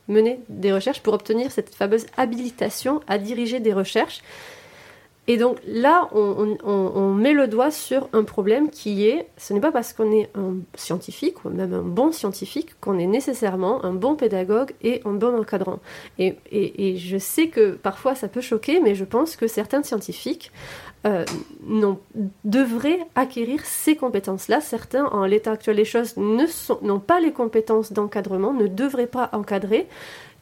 mener des recherches pour obtenir cette fameuse habilitation à diriger des recherches. Et donc là, on, met le doigt sur un problème qui est, ce n'est pas parce qu'on est un scientifique, ou même un bon scientifique, qu'on est nécessairement un bon pédagogue et un bon encadrant. Et, et je sais que parfois ça peut choquer, mais je pense que certains scientifiques euh, devraient acquérir ces compétences-là. Certains, en l'état actuel des choses, n'ont pas les compétences d'encadrement, ne devraient pas encadrer,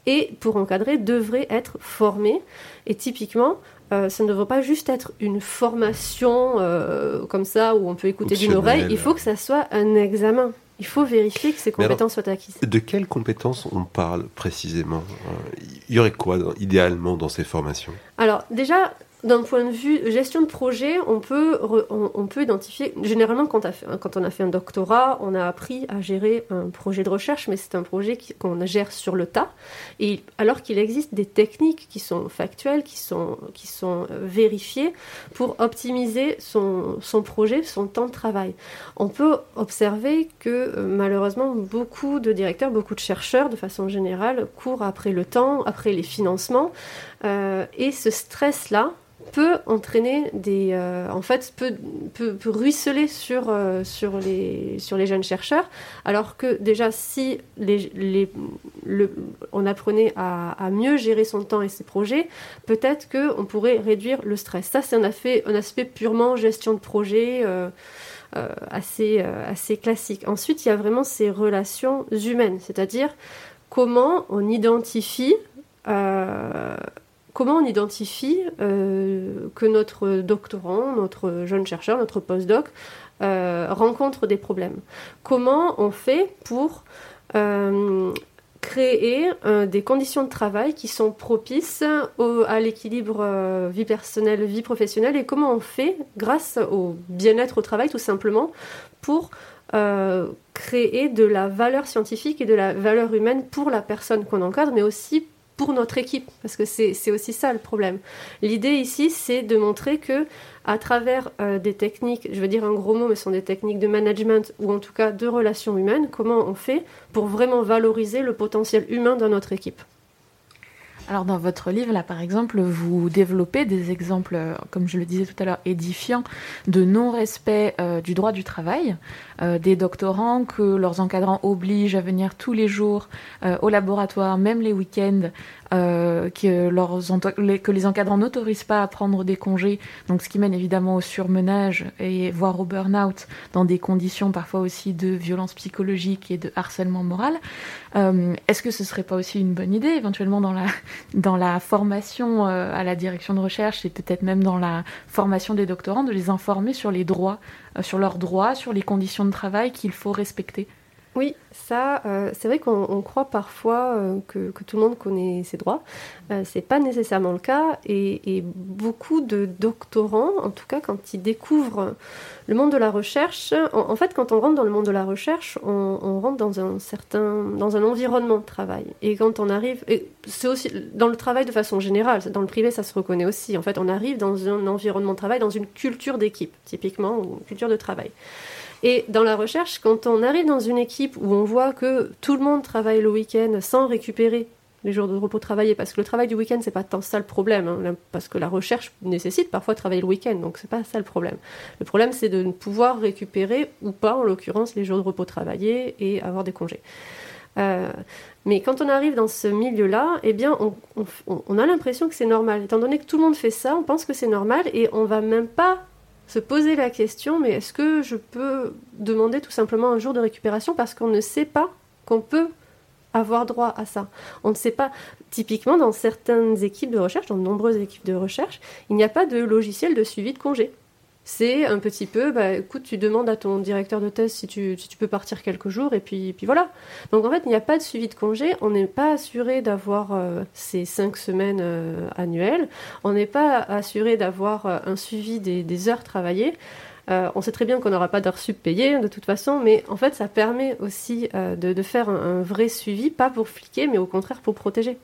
et pour encadrer, devraient être formés. Et typiquement, euh, ça ne devrait pas juste être une formation euh, comme ça où on peut écouter d'une oreille, il faut que ça soit un examen. Il faut vérifier que ces compétences soient acquises. De quelles compétences on parle précisément? Il y aurait quoi idéalement dans ces formations? Alors déjà, d'un point de vue gestion de projet, on peut, identifier, généralement quand, on a fait un doctorat, on a appris à gérer un projet de recherche, mais c'est un projet qu'on gère sur le tas, et alors qu'il existe des techniques qui sont factuelles, qui sont, euh, vérifiées pour optimiser son, son projet, son temps de travail. On peut observer que euh, malheureusement beaucoup de directeurs, beaucoup de chercheurs de façon générale courent après le temps, après les financements, euh, et ce stress-là, peut entraîner des. Euh, en fait, peut, peut, ruisseler sur, euh, sur, les, sur les jeunes chercheurs, alors que déjà, si les, les, le, on apprenait à, mieux gérer son temps et ses projets, peut-être qu'on pourrait réduire le stress. Ça, c'est un un aspect purement gestion de projet. Euh, assez, assez classique. Ensuite, il y a vraiment ces relations humaines, c'est-à-dire comment on identifie comment on identifie euh, que notre doctorant, notre jeune chercheur, notre postdoc euh, rencontre des problèmes? Comment on fait pour euh, créer des conditions de travail qui sont propices à l'équilibre vie personnelle, vie professionnelle? Et comment on fait, grâce au bien-être au travail tout simplement, pour créer de la valeur scientifique et de la valeur humaine pour la personne qu'on encadre, mais aussi pour notre équipe, parce que c'est aussi ça le problème. L'idée ici, c'est de montrer que à travers euh, des techniques, je veux dire un gros mot, mais ce sont des techniques de management ou en tout cas de relations humaines, comment on fait pour vraiment valoriser le potentiel humain de notre équipe. Alors dans votre livre, là par exemple, vous développez des exemples, euh, comme je le disais tout à l'heure, édifiants de non-respect euh, du droit du travail, euh, des doctorants que leurs encadrants obligent à venir tous les jours au laboratoire, même les week-ends, que, leurs, que les encadrants n'autorisent pas à prendre des congés, donc ce qui mène évidemment au surmenage et voire au burn-out dans des conditions parfois aussi de violence psychologique et de harcèlement moral. Est-ce que ce serait pas aussi une bonne idée éventuellement dans la dans la formation euh, à la direction de recherche et peut-être même dans la formation des doctorants, de les informer sur les droits, euh, sur leurs droits, sur les conditions de travail qu'il faut respecter? Oui, ça, euh, c'est vrai qu'on croit parfois euh, que, tout le monde connaît ses droits. Euh, c'est pas nécessairement le cas. Et, beaucoup de doctorants, en tout cas, quand ils découvrent le monde de la recherche, en, fait, quand on rentre dans le monde de la recherche, on, rentre dans un certain, dans un environnement de travail. Et quand on arrive, c'est aussi dans le travail de façon générale. Dans le privé, ça se reconnaît aussi. En fait, on arrive dans un environnement de travail, dans une culture d'équipe, typiquement, une culture de travail. Et dans la recherche, quand on arrive dans une équipe où on voit que tout le monde travaille le week-end sans récupérer les jours de repos travaillés, parce que le travail du week-end, c'est pas tant ça le problème, hein, parce que la recherche nécessite parfois de travailler le week-end, donc c'est pas ça le problème. Le problème, c'est de ne pouvoir récupérer ou pas, en l'occurrence, les jours de repos travaillés et avoir des congés. Euh, mais quand on arrive dans ce milieu-là, eh bien, on, on a l'impression que c'est normal. Étant donné que tout le monde fait ça, on pense que c'est normal et on va même pas se poser la question, mais est-ce que je peux demander tout simplement un jour de récupération parce qu'on ne sait pas qu'on peut avoir droit à ça. On ne sait pas, typiquement dans certaines équipes de recherche, dans de nombreuses équipes de recherche, il n'y a pas de logiciel de suivi de congé c'est un petit peu, bah, écoute, tu demandes à ton directeur de thèse si tu, peux partir quelques jours, et puis, puis voilà. Donc en fait, il n'y a pas de suivi de congé, on n'est pas assuré d'avoir euh, ces cinq semaines euh, annuelles, on n'est pas assuré d'avoir euh, un suivi des, heures travaillées. on sait très bien qu'on n'aura pas d'heures sub payées de toute façon, mais en fait, ça permet aussi de, faire un, un, vrai suivi, pas pour fliquer, mais au contraire pour protéger.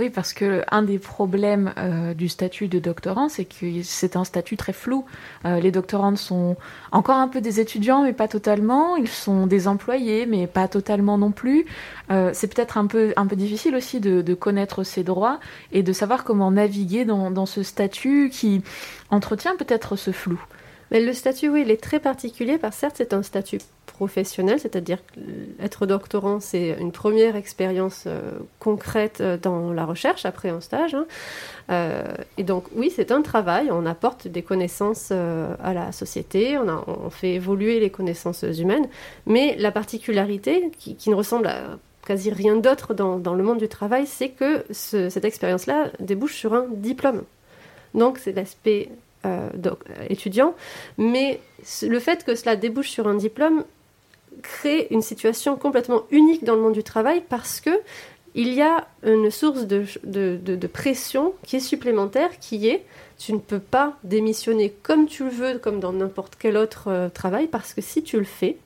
Oui, parce que un des problèmes euh, du statut de doctorant, c'est que c'est un statut très flou. Euh, les doctorantes sont encore un peu des étudiants, mais pas totalement. Ils sont des employés, mais pas totalement non plus. Euh, c'est peut-être un peu, difficile aussi de, connaître ses droits et de savoir comment naviguer dans ce statut qui entretient peut-être ce flou. Mais le statut, oui, il est très particulier, parce que certes, c'est un statut professionnel, c'est-à-dire être doctorant, c'est une première expérience euh, concrète euh, dans la recherche après un stage. Hein. Euh, et donc oui, c'est un travail, on apporte des connaissances à la société, on, fait évoluer les connaissances humaines, mais la particularité qui, ne ressemble à quasi rien d'autre dans, le monde du travail, c'est que cette expérience-là débouche sur un diplôme. Donc c'est l'aspect étudiant, mais le fait que cela débouche sur un diplôme crée une situation complètement unique dans le monde du travail parce que il y a une source de, de, pression qui est supplémentaire, qui est tu ne peux pas démissionner comme tu le veux, comme dans n'importe quel autre euh, travail, parce que si tu le fais,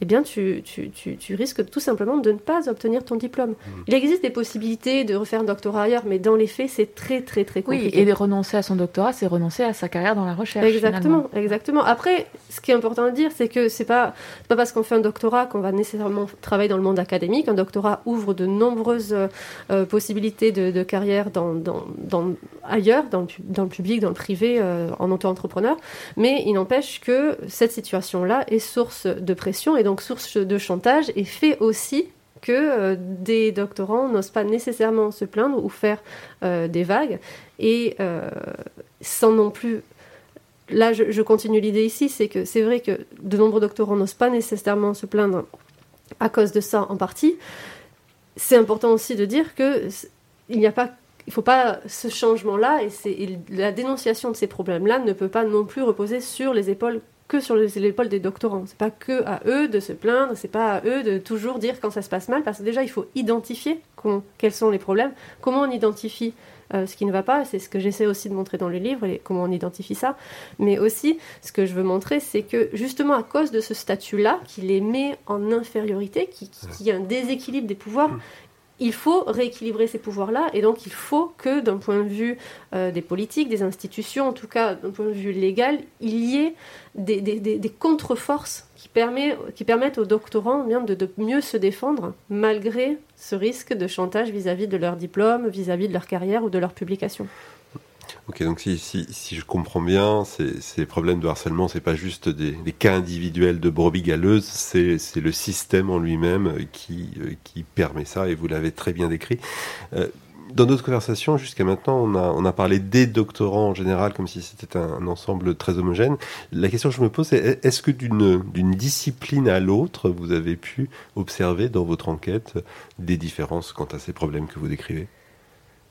eh bien, tu, tu, tu, risques tout simplement de ne pas obtenir ton diplôme. Mmh. Il existe des possibilités de refaire un doctorat ailleurs, mais dans les faits, c'est très, très, très compliqué. Oui, et de renoncer à son doctorat, c'est renoncer à sa carrière dans la recherche. Exactement, exactement. Après, ce qui est important de dire, c'est que c'est pas, pas parce qu'on fait un doctorat qu'on va nécessairement travailler dans le monde académique. Un doctorat ouvre de nombreuses euh, possibilités de, carrière dans, dans, dans, ailleurs, dans le, dans le public, dans le privé, euh, en auto-entrepreneur. Mais il n'empêche que cette situation-là est source de pression et donc source de chantage et fait aussi que euh, des doctorants n'osent pas nécessairement se plaindre ou faire euh, des vagues. Et euh, sans non plus là je, continue l'idée ici c'est que c'est vrai que de nombreux doctorants n'osent pas nécessairement se plaindre à cause de ça en partie. C'est important aussi de dire que il n'y a pas il faut pas ce changement là et, et la dénonciation de ces problèmes là ne peut pas non plus reposer sur les épaules que sur les épaules des doctorants. C'est pas que à eux de se plaindre, c'est pas à eux de toujours dire quand ça se passe mal, parce que déjà il faut identifier quels sont les problèmes, comment on identifie ce qui ne va pas. C'est ce que j'essaie aussi de montrer dans le livre comment on identifie ça. Mais aussi, ce que je veux montrer, c'est que justement à cause de ce statut-là, qui les met en infériorité, qui, qui, a un déséquilibre des pouvoirs, il faut rééquilibrer ces pouvoirs-là, et donc il faut que, d'un point de vue euh, des politiques, des institutions, en tout cas d'un point de vue légal, il y ait des, contre-forces qui, permettent aux doctorants de, mieux se défendre, malgré ce risque de chantage vis-à-vis de leur diplôme, vis-à-vis -vis de leur carrière ou de leur publication. Ok, donc si, si, si je comprends bien, ces problèmes de harcèlement, c'est pas juste des, cas individuels de brebis galeuses, c'est le système en lui-même qui, euh, qui permet ça, et vous l'avez très bien décrit. Euh, dans notre conversation, jusqu'à maintenant, on a, on a parlé des doctorants en général, comme si c'était un, ensemble très homogène. La question que je me pose, c'est est-ce que d'une discipline à l'autre, vous avez pu observer dans votre enquête des différences quant à ces problèmes que vous décrivez?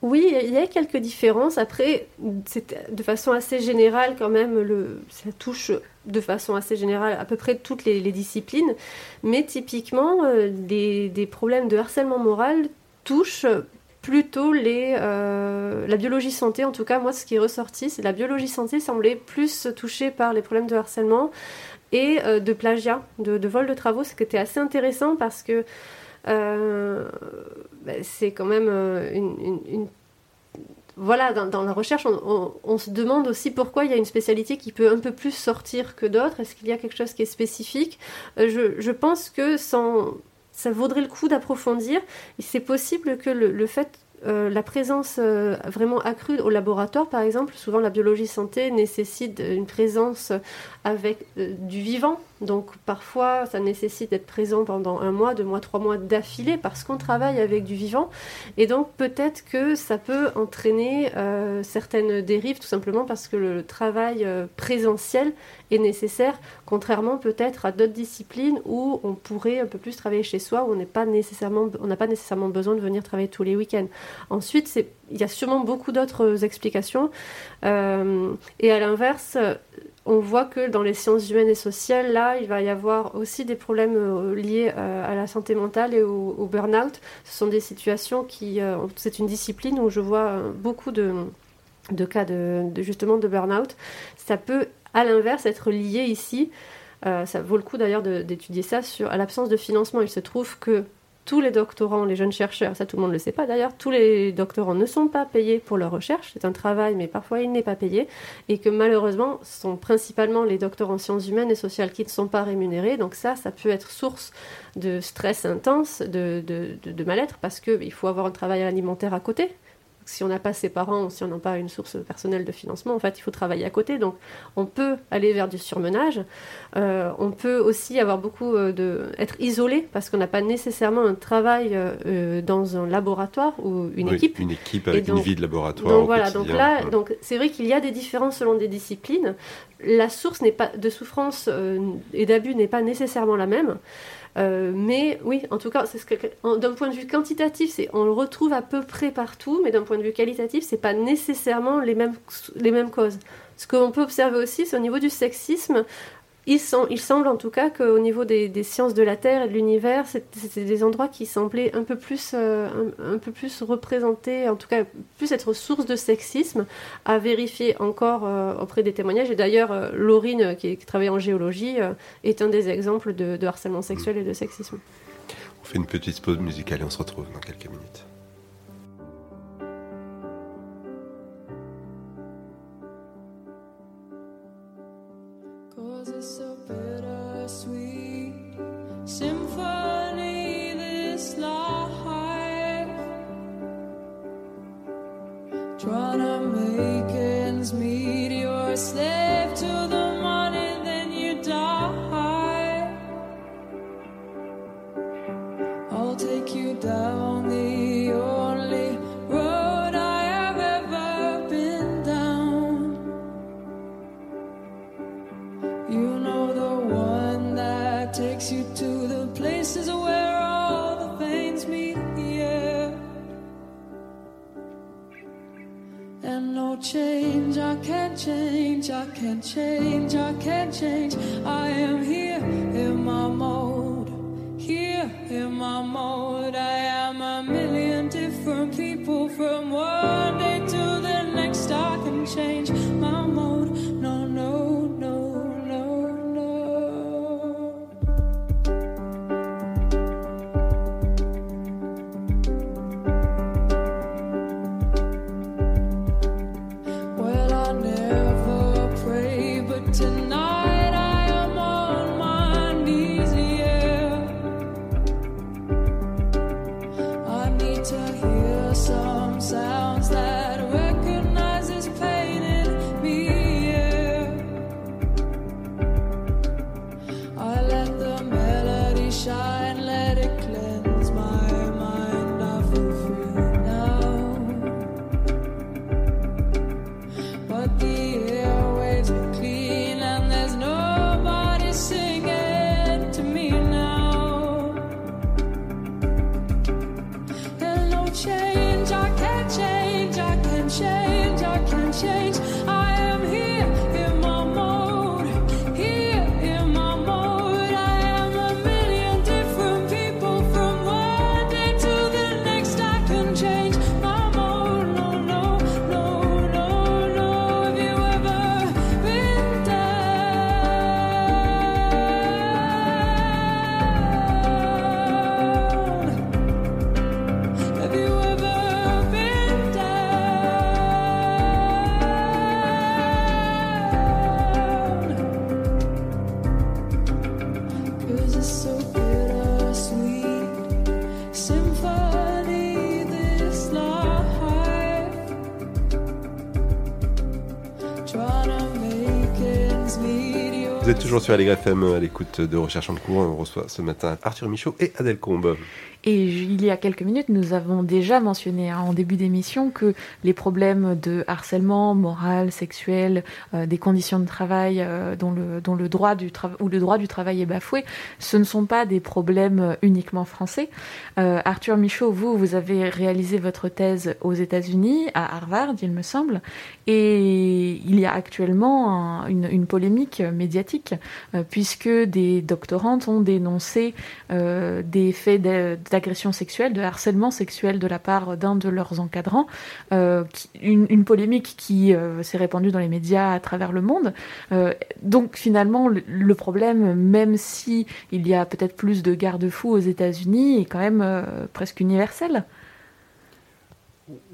Oui, il y a quelques différences. Après, de façon assez générale quand même, le, ça touche de façon assez générale à peu près toutes les, disciplines. Mais typiquement, euh, des, problèmes de harcèlement moral touchent plutôt les, euh, la biologie santé. En tout cas, moi, ce qui est ressorti, c'est la biologie santé semblait plus touchée par les problèmes de harcèlement et euh, de plagiat, de, de, vol de travaux, ce qui était assez intéressant parce que euh, ben, c'est quand même euh, une, voilà, dans, la recherche, on, se demande aussi pourquoi il y a une spécialité qui peut un peu plus sortir que d'autres. Est-ce qu'il y a quelque chose qui est spécifique? Euh, je, pense que sans, ça vaudrait le coup d'approfondir. C'est possible que le, fait la présence vraiment accrue au laboratoire, par exemple, souvent la biologie santé nécessite une présence avec du vivant. Donc parfois, ça nécessite d'être présent pendant un mois, deux mois, trois mois d'affilée parce qu'on travaille avec du vivant. Et donc peut-être que ça peut entraîner certaines dérives, tout simplement parce que le travail présentiel est nécessaire, contrairement peut-être à d'autres disciplines où on pourrait un peu plus travailler chez soi, où on n'a pas nécessairement, pas nécessairement besoin de venir travailler tous les week-ends. Ensuite, il y a sûrement beaucoup d'autres explications. Euh, et à l'inverse, on voit que dans les sciences humaines et sociales, là, il va y avoir aussi des problèmes euh, liés euh, à la santé mentale et au, burn-out. Ce sont des situations qui... c'est une discipline où je vois beaucoup de, cas de, justement de burn-out. Ça peut à l'inverse, être lié ici, euh, ça vaut le coup d'ailleurs d'étudier ça sur l'absence de financement. Il se trouve que tous les doctorants, les jeunes chercheurs, ça tout le monde ne le sait pas d'ailleurs, tous les doctorants ne sont pas payés pour leur recherche. C'est un travail, mais parfois il n'est pas payé. Et que malheureusement, ce sont principalement les doctorants en sciences humaines et sociales qui ne sont pas rémunérés. Donc ça, ça peut être source de stress intense, de, de mal-être, parce qu'il faut avoir un travail alimentaire à côté si on n'a pas ses parents ou si on n'a pas une source personnelle de financement, en fait, il faut travailler à côté. Donc, on peut aller vers du surmenage. Euh, on peut aussi avoir beaucoup euh, de être isolé parce qu'on n'a pas nécessairement un travail euh, dans un laboratoire ou une équipe. Une équipe avec une vie de laboratoire. Donc voilà. Donc là, donc c'est vrai qu'il y a des différences selon des disciplines. La source n'est pas de souffrance et d'abus n'est pas nécessairement la même. Euh, mais oui, en tout cas, d'un point de vue quantitatif, c'est on le retrouve à peu près partout, mais d'un point de vue qualitatif, c'est pas nécessairement les mêmes, les mêmes causes. Ce qu'on peut observer aussi, c'est au niveau du sexisme, il, semble en tout cas qu'au niveau des, sciences de la Terre et de l'univers, c'était des endroits qui semblaient un peu plus, euh, un, peu plus représentés, en tout cas plus être source de sexisme, à vérifier encore euh, auprès des témoignages. Et d'ailleurs, euh, Laurine, qui, travaille en géologie, est un des exemples de harcèlement sexuel et de sexisme. On fait une petite pause musicale et on se retrouve dans quelques minutes. Toujours sur Allegre FM à l'écoute de Recherche en cours. On reçoit ce matin Arthur Michaud et Adèle Combe. Et il y a quelques minutes, nous avons déjà mentionné hein, en début d'émission que les problèmes de harcèlement moral, sexuel, euh, des conditions de travail euh, dont, le, droit du ou le droit du travail est bafoué, ce ne sont pas des problèmes uniquement français. Euh, Arthur Michaud, vous, vous avez réalisé votre thèse aux États-Unis, à Harvard, il me semble, et il y a actuellement un- une, polémique médiatique euh, puisque des doctorantes ont dénoncé euh, des faits d'agression sexuelle, de harcèlement sexuel de la part d'un de leurs encadrants, euh, une, polémique qui s'est répandue dans les médias à travers le monde. Donc finalement, le, problème, même si il y a peut-être plus de garde-fous aux États-Unis, est quand même presque universel.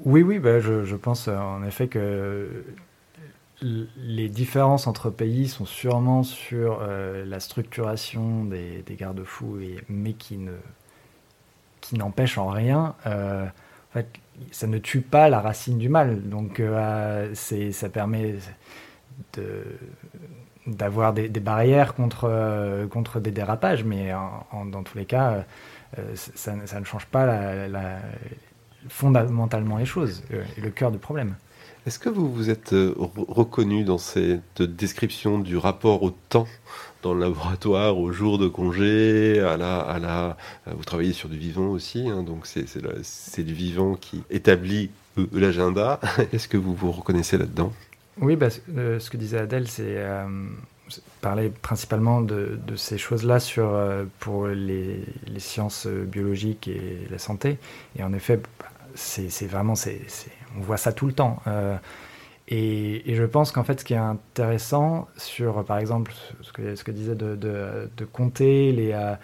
Oui, oui, bah, je, pense euh, en effet que les différences entre pays sont sûrement sur euh, la structuration des, garde-fous, mais qui ne qui n'empêchent en rien. euh, en fait, ça ne tue pas la racine du mal. Donc, c'est, ça permet de d'avoir des, barrières contre, contre des dérapages, mais dans tous les cas, ça, ne change pas la, fondamentalement les choses, euh, et le cœur du problème. Est-ce que vous vous êtes euh, re- reconnu dans cette description du rapport au temps dans le laboratoire, au jour de congé, à la, à la, euh, vous travaillez sur du vivant aussi, hein, donc c'est du vivant qui établit l'agenda. Est-ce que vous vous reconnaissez là-dedans? Oui, bah, euh, ce que disait Adèle, c'est euh, parler principalement de, de ces choses-là sur euh, pour les, les sciences biologiques et la santé. Et en effet, bah, c'est vraiment, c'est on voit ça tout le temps. Euh, et, je pense qu'en fait, ce qui est intéressant sur, par exemple, ce que, ce que disait de, compter les, euh,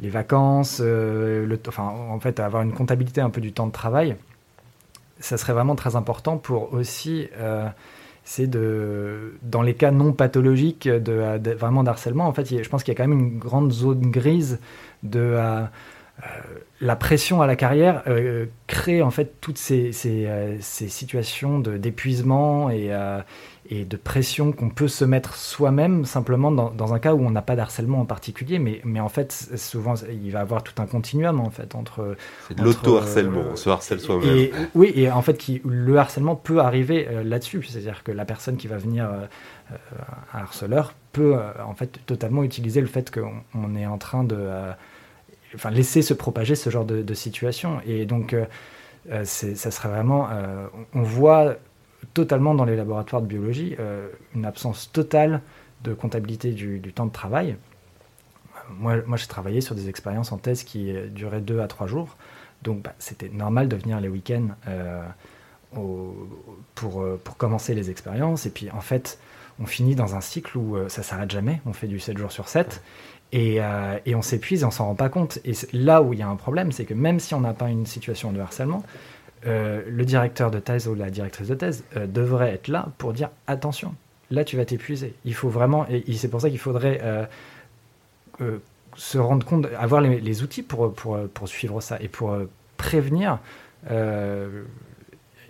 les vacances, euh, le, enfin, en fait, avoir une comptabilité un peu du temps de travail, ça serait vraiment très important pour aussi, c'est de, dans les cas non pathologiques de, vraiment d'harcèlement, en fait, je pense qu'il y a quand même une grande zone grise de la pression à la carrière euh, crée en fait toutes ces, ces, euh, ces situations de- d'épuisement et, euh, et de pression qu'on peut se mettre soi-même simplement dans, dans un cas où on n'a pas d'harcèlement en particulier, mais, mais en fait souvent il va y avoir tout un continuum en fait entre C'est de l'auto-harcèlement, euh, on se harcèle soi-même. oui, et en fait, qui, le harcèlement peut arriver euh, là-dessus. C'est-à-dire que la personne qui va venir, euh, euh, un harceleur, peut euh, en fait totalement utiliser le fait qu'on on est en train de. Enfin, laisser se propager ce genre de, situation. Et donc, euh, euh, ça serait vraiment. euh, on voit totalement dans les laboratoires de biologie une absence totale de comptabilité du, temps de travail. moi, j'ai travaillé sur des expériences en thèse qui duraient deux à trois jours. Donc, bah, c'était normal de venir les week-ends pour, pour commencer les expériences. Et puis, en fait, on finit dans un cycle où ça s'arrête jamais. On fait du 7 jours sur 7. Et, euh, et on s'épuise et on s'en rend pas compte. Et là où il y a un problème, c'est que même si on n'a pas une situation de harcèlement, euh, le directeur de thèse ou la directrice de thèse euh, devrait être là pour dire attention, là tu vas t'épuiser. Il faut vraiment, et, c'est pour ça qu'il faudrait se rendre compte, avoir les, outils pour, pour, pour suivre ça et pour prévenir. et,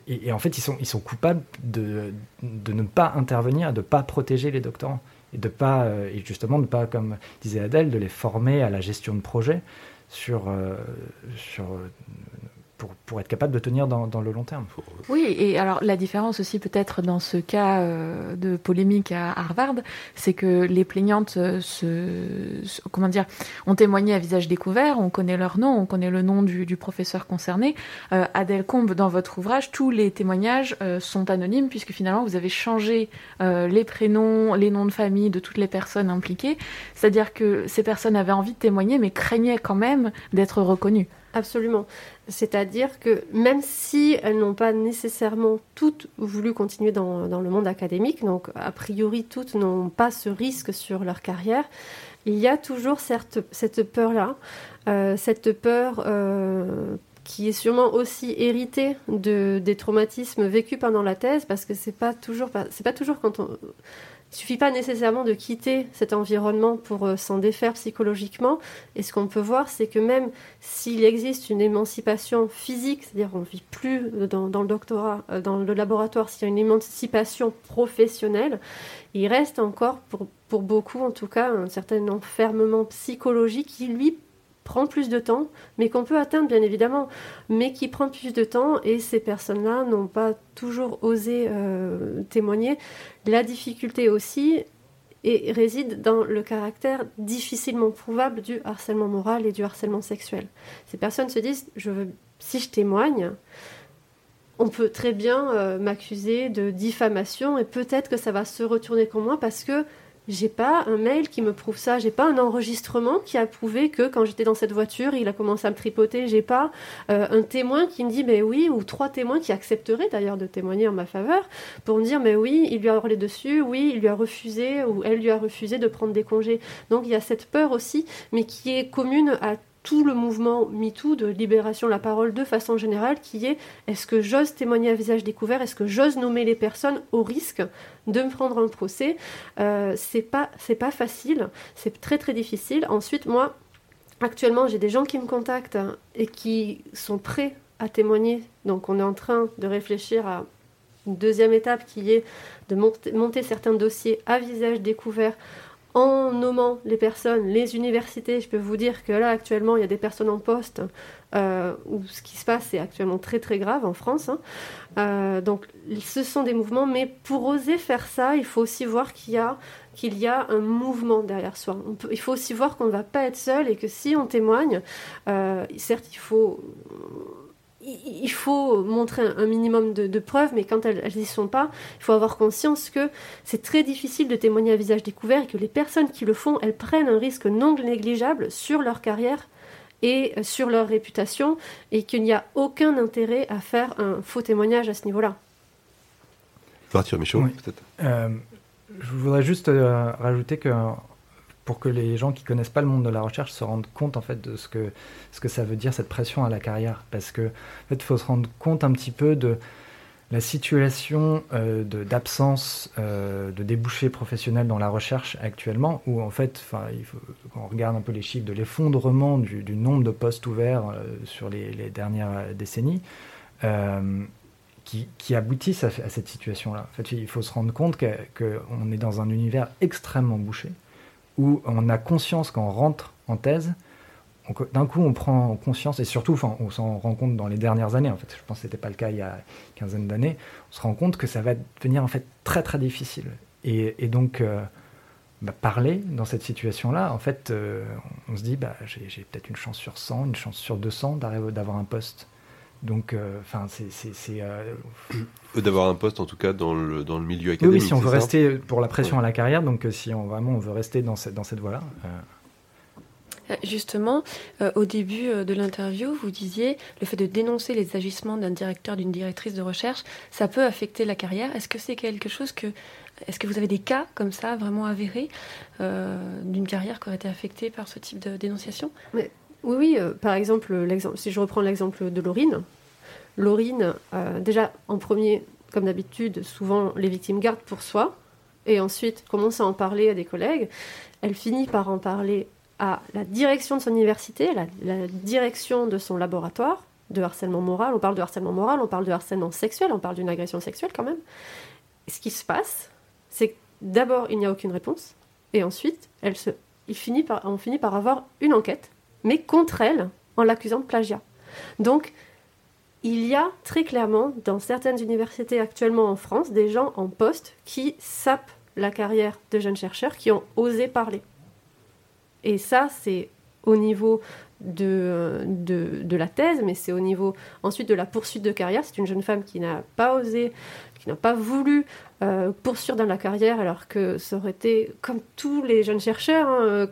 et en fait, ils sont, ils sont coupables de, de ne pas intervenir, de ne pas protéger les doctorants. Et, de pas, euh, justement, de pas, comme disait Adèle, de les former à la gestion de projet sur, euh, sur, pour, être capable de tenir dans, le long terme. Oui, et alors la différence aussi peut-être dans ce cas euh, de polémique à Harvard, c'est que les plaignantes euh, comment dire, ont témoigné à visage découvert, on connaît leur nom, on connaît le nom du, professeur concerné. Euh, Adèle Combe, dans votre ouvrage, tous les témoignages euh, sont anonymes puisque finalement vous avez changé les prénoms, les noms de famille de toutes les personnes impliquées. C'est-à-dire que ces personnes avaient envie de témoigner mais craignaient quand même d'être reconnues. Absolument. C'est-à-dire que même si elles n'ont pas nécessairement toutes voulu continuer dans, le monde académique, donc a priori toutes n'ont pas ce risque sur leur carrière, il y a toujours cette, peur-là, euh, cette peur euh, qui est sûrement aussi héritée de, des traumatismes vécus pendant la thèse, parce que c'est pas toujours, c'est pas toujours quand on il suffit pas nécessairement de quitter cet environnement pour euh, s'en défaire psychologiquement. Et ce qu'on peut voir, c'est que même s'il existe une émancipation physique, c'est-à-dire on ne vit plus dans, dans le doctorat, euh, dans le laboratoire, s'il y a une émancipation professionnelle, il reste encore, pour, pour beaucoup en tout cas, un certain enfermement psychologique qui, lui, prend plus de temps, mais qu'on peut atteindre bien évidemment, mais qui prend plus de temps et ces personnes-là n'ont pas toujours osé euh, témoigner. La difficulté aussi et réside dans le caractère difficilement prouvable du harcèlement moral et du harcèlement sexuel. Ces personnes se disent, si je témoigne, on peut très bien euh, m'accuser de diffamation et peut-être que ça va se retourner contre moi parce que j'ai pas un mail qui me prouve ça, j'ai pas un enregistrement qui a prouvé que quand j'étais dans cette voiture, il a commencé à me tripoter, j'ai pas euh, un témoin qui me dit mais oui ou trois témoins qui accepteraient d'ailleurs de témoigner en ma faveur pour me dire mais oui, il lui a hurlé dessus, oui, il lui a refusé ou elle lui a refusé de prendre des congés. Donc il y a cette peur aussi mais qui est commune à tout le mouvement MeToo de libération de la parole de façon générale qui est est-ce que j'ose témoigner à visage découvert Est-ce que j'ose nommer les personnes au risque de me prendre un procès euh, C'est pas pas facile, c'est très très difficile. Ensuite, moi, actuellement, j'ai des gens qui me contactent et qui sont prêts à témoigner. Donc, on est en train de réfléchir à une deuxième étape qui est de monter certains dossiers à visage découvert en nommant les personnes, les universités, je peux vous dire que là actuellement il y a des personnes en poste euh, où ce qui se passe est actuellement très très grave en France. hein. Euh, donc ce sont des mouvements, mais pour oser faire ça, il faut aussi voir qu'il y a qu'il y a un mouvement derrière soi. Il faut aussi voir qu'on ne va pas être seul et que si on témoigne, euh, certes il faut il faut montrer un un minimum de, de preuves, mais quand elles n'y sont pas, il faut avoir conscience que c'est très difficile de témoigner à visage découvert et que les personnes qui le font, elles prennent un risque non négligeable sur leur carrière et euh, sur leur réputation, et qu'il n'y a aucun intérêt à faire un faux témoignage à ce niveau-là. Arthur Michaud, Oui. peut-être. Euh, je voudrais juste euh, rajouter que pour que les gens qui connaissent pas le monde de la recherche se rendent compte en fait de ce que ce que ça veut dire cette pression à la carrière, parce que en fait, faut se rendre compte un petit peu de la situation euh, d'absence euh, de débouchés professionnels dans la recherche actuellement, où en fait, on regarde un peu les chiffres de l'effondrement du, nombre de postes ouverts euh, sur les, dernières décennies, qui, aboutissent à, à cette situation-là. En fait, il faut se rendre compte qu'on est dans un univers extrêmement bouché, où on a conscience quand on rentre en thèse, d'un coup on prend conscience, et surtout enfin, on s'en rend compte dans les dernières années, en fait, je pense que ce n'était pas le cas il y a une quinzaine d'années, on se rend compte que ça va devenir en fait très très difficile. Et, donc euh, bah, parler dans cette situation-là, en fait, euh, on se dit, bah, j'ai peut-être une chance sur 100, une chance sur 200 d'arriver- d'avoir un poste. Donc, euh, enfin, c'est- euh, D'avoir un poste, en tout cas, dans le, dans le milieu académique. oui, si on veut ça rester pour la pression à la carrière, donc euh, si on vraiment on veut rester dans cette, dans cette voie-là. Justement, euh, au début de l'interview, vous disiez le fait de dénoncer les agissements d'un directeur, d'une directrice de recherche, ça peut affecter la carrière. Est-ce que c'est quelque chose que. Est-ce que vous avez des cas comme ça, vraiment avérés, euh, d'une carrière qui aurait été affectée par ce type de dénonciation? Oui, oui. euh, par exemple, l'exemple- si je reprends l'exemple de Laurine, Laurine, euh, déjà en premier, comme d'habitude, souvent les victimes gardent pour soi, et ensuite commencent à en parler à des collègues. Elle finit par en parler à la direction de son université, la, la direction de son laboratoire de harcèlement moral. On parle de harcèlement moral, on parle de harcèlement sexuel, on parle d'une agression sexuelle quand même. Ce qui se passe, c'est que d'abord, il n'y a aucune réponse, et ensuite, elle se, il finit par, on finit par avoir une enquête, mais contre elle, en l'accusant de plagiat. Donc, il y a très clairement, dans certaines universités actuellement en France, des gens en poste qui sapent la carrière de jeunes chercheurs qui ont osé parler. Et ça, c'est au niveau de, de, de la thèse, mais c'est au niveau ensuite de la poursuite de carrière. C'est une jeune femme qui n'a pas osé, qui n'a pas voulu euh, poursuivre dans la carrière, alors que ça aurait été, comme tous les jeunes chercheurs hein, euh,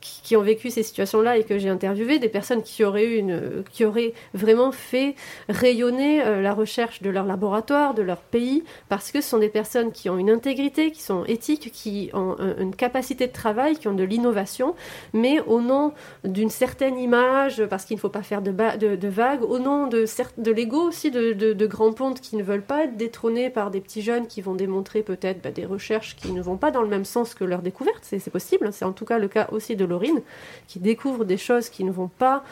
qui, ont vécu ces situations-là et que j'ai interviewé, des personnes qui auraient, une, qui auraient vraiment fait rayonner euh, la recherche de leur laboratoire, de leur pays, parce que ce sont des personnes qui ont une intégrité, qui sont éthiques, qui ont un- une capacité de travail, qui ont de l'innovation, mais au nom d'une certaine image, parce qu'il ne faut pas faire de, de, de vagues, au nom de, de l'ego aussi de, de, grands pontes qui ne veulent pas être détrônés par des petits jeunes qui vont démontrer peut-être bah, des recherches qui ne vont pas dans le même sens que leur découverte, c'est possible, c'est en tout cas le cas aussi de Laurine, qui découvre des choses qui ne vont pas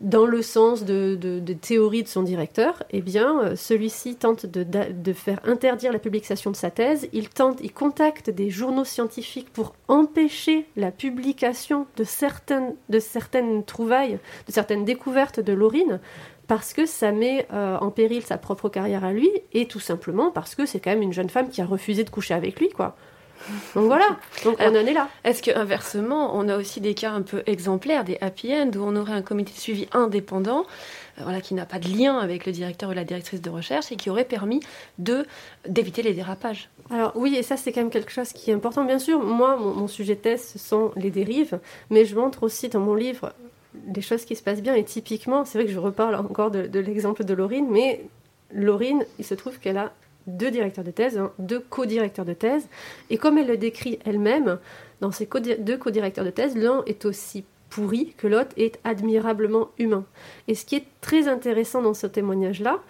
dans le sens de, de, de théorie de son directeur, eh bien, euh, celui-ci tente de, de faire interdire la publication de sa thèse. Il tente, il contacte des journaux scientifiques pour empêcher la publication de certaines, de certaines trouvailles, de certaines découvertes de Laurine, parce que ça met euh, en péril sa propre carrière à lui, et tout simplement parce que c'est quand même une jeune femme qui a refusé de coucher avec lui, quoi. Donc voilà, donc on en est là. Est-ce que inversement, on a aussi des cas un peu exemplaires, des happy end, où on aurait un comité de suivi indépendant, euh, voilà, qui n'a pas de lien avec le directeur ou la directrice de recherche et qui aurait permis de d'éviter les dérapages Alors oui, et ça c'est quand même quelque chose qui est important. Bien sûr, moi, mon, mon sujet de thèse, ce sont les dérives, mais je montre aussi dans mon livre des choses qui se passent bien. Et typiquement, c'est vrai que je reparle encore de, de l'exemple de Laurine, mais Laurine, il se trouve qu'elle a deux directeurs de thèse, hein, deux co-directeurs de thèse, et comme elle le décrit elle-même, dans ces deux co-directeurs de thèse, l'un est aussi pourri que l'autre est admirablement humain. Et ce qui est très intéressant dans ce témoignage-là,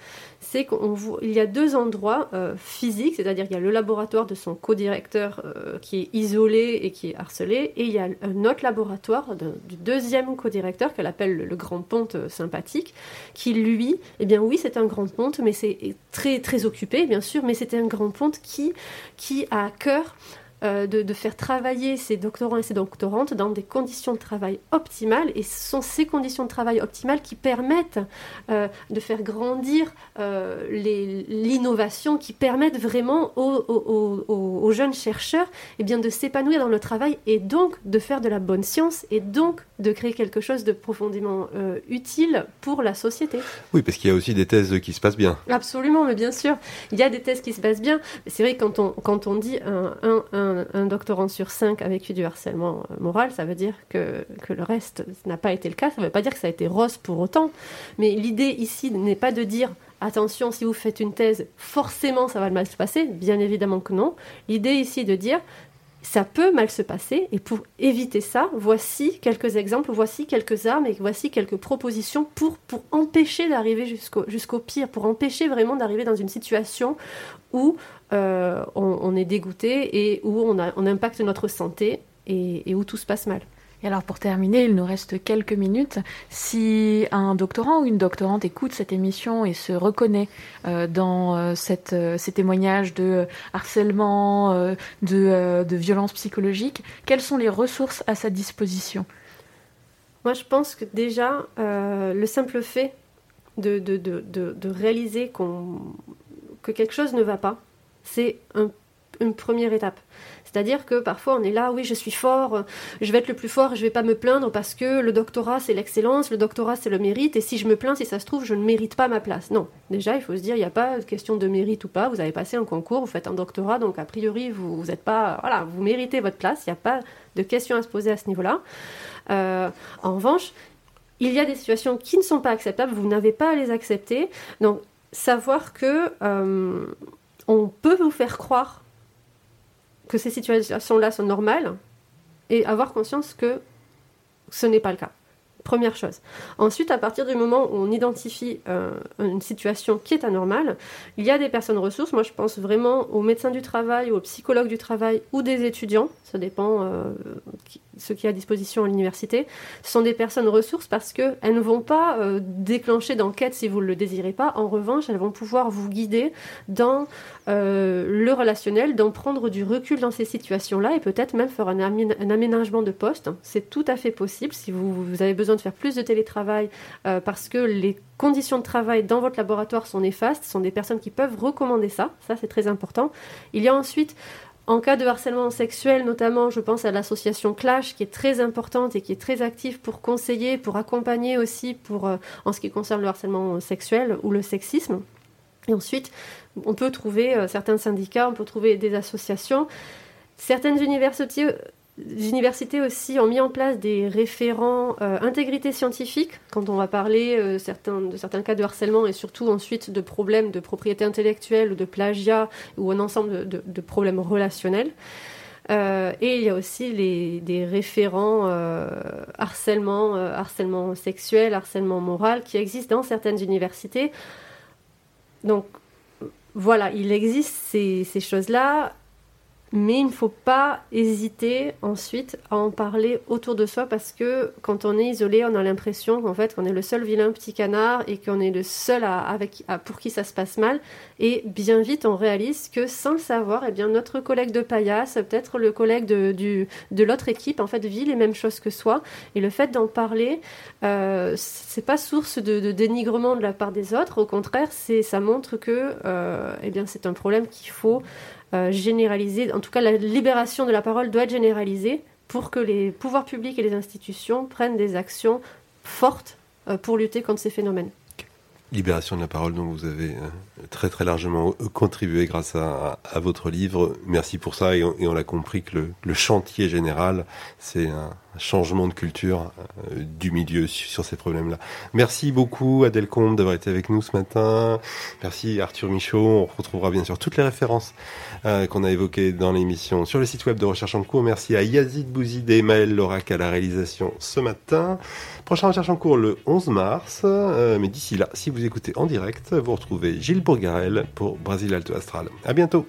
c'est qu'il y a deux endroits euh, physiques, c'est-à-dire qu'il y a le laboratoire de son co-directeur euh, qui est isolé et qui est harcelé, et il y a un autre laboratoire du deuxième co-directeur qu'elle appelle le, le grand ponte euh, sympathique, qui lui, eh bien oui, c'est un grand ponte, mais c'est très très occupé, bien sûr, mais c'était un grand ponte qui, qui a à cœur euh, de, de faire travailler ses doctorants et ses doctorantes dans des conditions de travail optimales. Et ce sont ces conditions de travail optimales qui permettent euh, de faire grandir euh, l'innovation, qui permettent vraiment aux, aux- aux- aux jeunes chercheurs eh bien, de s'épanouir dans le travail et donc de faire de la bonne science et donc de créer quelque chose de profondément utile pour la société. Oui, parce qu'il y a aussi des thèses qui se passent bien. Absolument, mais bien sûr, il y a des thèses qui se passent bien. C'est vrai quand on, quand on dit un, un, un, un doctorant sur cinq a vécu du harcèlement euh, moral, ça veut dire que, que le reste n'a pas été le cas. Ça ne veut pas dire que ça a été rose pour autant. Mais l'idée ici n'est pas de dire attention, si vous faites une thèse, forcément ça va mal se passer. Bien évidemment que non. L'idée ici est de dire ça peut mal se passer et pour éviter ça, voici quelques exemples, voici quelques armes et voici quelques propositions pour, pour empêcher d'arriver jusqu'au jusqu'au pire, pour empêcher vraiment d'arriver dans une situation où euh, on, est dégoûté et où on, impacte notre santé et où tout se passe mal. Et alors pour terminer, il nous reste quelques minutes. Si un doctorant ou une doctorante écoute cette émission et se reconnaît euh, dans euh, euh, ces témoignages de harcèlement, de, de violence psychologique, quelles sont les ressources à sa disposition? Moi, je pense que déjà, le simple fait de, réaliser que quelque chose ne va pas, c'est un- une première étape. C'est-à-dire que parfois on est là, oui, je suis fort, euh, je vais être le plus fort, je vais pas me plaindre parce que le doctorat c'est l'excellence, le doctorat c'est le mérite, et si je me plains, si ça se trouve, je ne mérite pas ma place. Non, déjà il faut se dire, il n'y a pas de question de mérite ou pas. Vous avez passé un concours, vous faites un doctorat, donc a priori vous êtes pas, voilà, vous méritez votre place. Il n'y a pas de question à se poser à ce niveau-là. Euh, en revanche, il y a des situations qui ne sont pas acceptables, vous n'avez pas à les accepter. Donc, savoir que euh, on peut vous faire croire que ces situations-là sont normales et avoir conscience que ce n'est pas le cas. Première chose. Ensuite, à partir du moment où on identifie euh, une situation qui est anormale, il y a des personnes ressources. Moi, je pense vraiment aux médecins du travail, aux psychologues du travail ou des étudiants. Ça dépend euh, qui, ce qui à disposition à l'université. Ce sont des personnes ressources parce qu'elles ne vont pas euh, déclencher d'enquête si vous ne le désirez pas. En revanche, elles vont pouvoir vous guider dans euh, le relationnel, d'en prendre du recul dans ces situations-là et peut-être même faire un, amé- un aménagement de poste. C'est tout à fait possible si vous avez besoin de faire plus de télétravail euh, parce que les conditions de travail dans votre laboratoire sont néfastes. Sont des personnes qui peuvent recommander ça. Ça, c'est très important. Il y a ensuite en cas de harcèlement sexuel, notamment, je pense à l'association Clash, qui est très importante et qui est très active pour conseiller, pour accompagner aussi pour, euh, en ce qui concerne le harcèlement sexuel ou le sexisme. Et ensuite, on peut trouver euh, certains syndicats, on peut trouver des associations. Certaines universités, universités aussi ont mis en place des référents euh, intégrité scientifique quand on va parler euh, de certains cas de harcèlement et surtout ensuite de problèmes de propriété intellectuelle ou de plagiat ou un ensemble de, problèmes relationnels. Euh, et il y a aussi les, des référents harcèlement, harcèlement sexuel, harcèlement moral qui existent dans certaines universités. Donc voilà, il existe ces choses-là, mais il ne faut pas hésiter ensuite à en parler autour de soi parce que quand on est isolé, on a l'impression qu'en fait, qu'on est le seul vilain petit canard et qu'on est le seul à- avec, à- pour qui ça se passe mal. Et bien vite, on réalise que sans le savoir, eh bien, notre collègue de paillasse, peut-être le collègue de, de l'autre équipe, en fait, vit les mêmes choses que soi. Et le fait d'en parler, euh, c'est pas source de, de dénigrement de la part des autres. Au contraire, c'est, ça montre que, euh, eh bien, c'est un problème qu'il faut euh, généraliser. En tout cas, la libération de la parole doit être généralisée pour que les pouvoirs publics et les institutions prennent des actions fortes euh, pour lutter contre ces phénomènes. Libération de la parole dont vous avez euh, très très largement contribué grâce à, votre livre. Merci pour ça et on, et a compris que le, chantier général, c'est un changement de culture euh, du milieu sur, sur ces problèmes-là. Merci beaucoup Adèle Combe d'avoir été avec nous ce matin. Merci Arthur Michaud. On retrouvera bien sûr toutes les références euh, qu'on a évoquées dans l'émission sur le site web de Recherche en cours. Merci à Yazid Bouzid et Maël Lorac à la réalisation ce matin. Prochain Recherche en cours le 11 mars. Euh, mais d'ici là, si vous écoutez en direct, vous retrouvez Gilles pour Garel pour Brasil Alto Astral. À bientôt.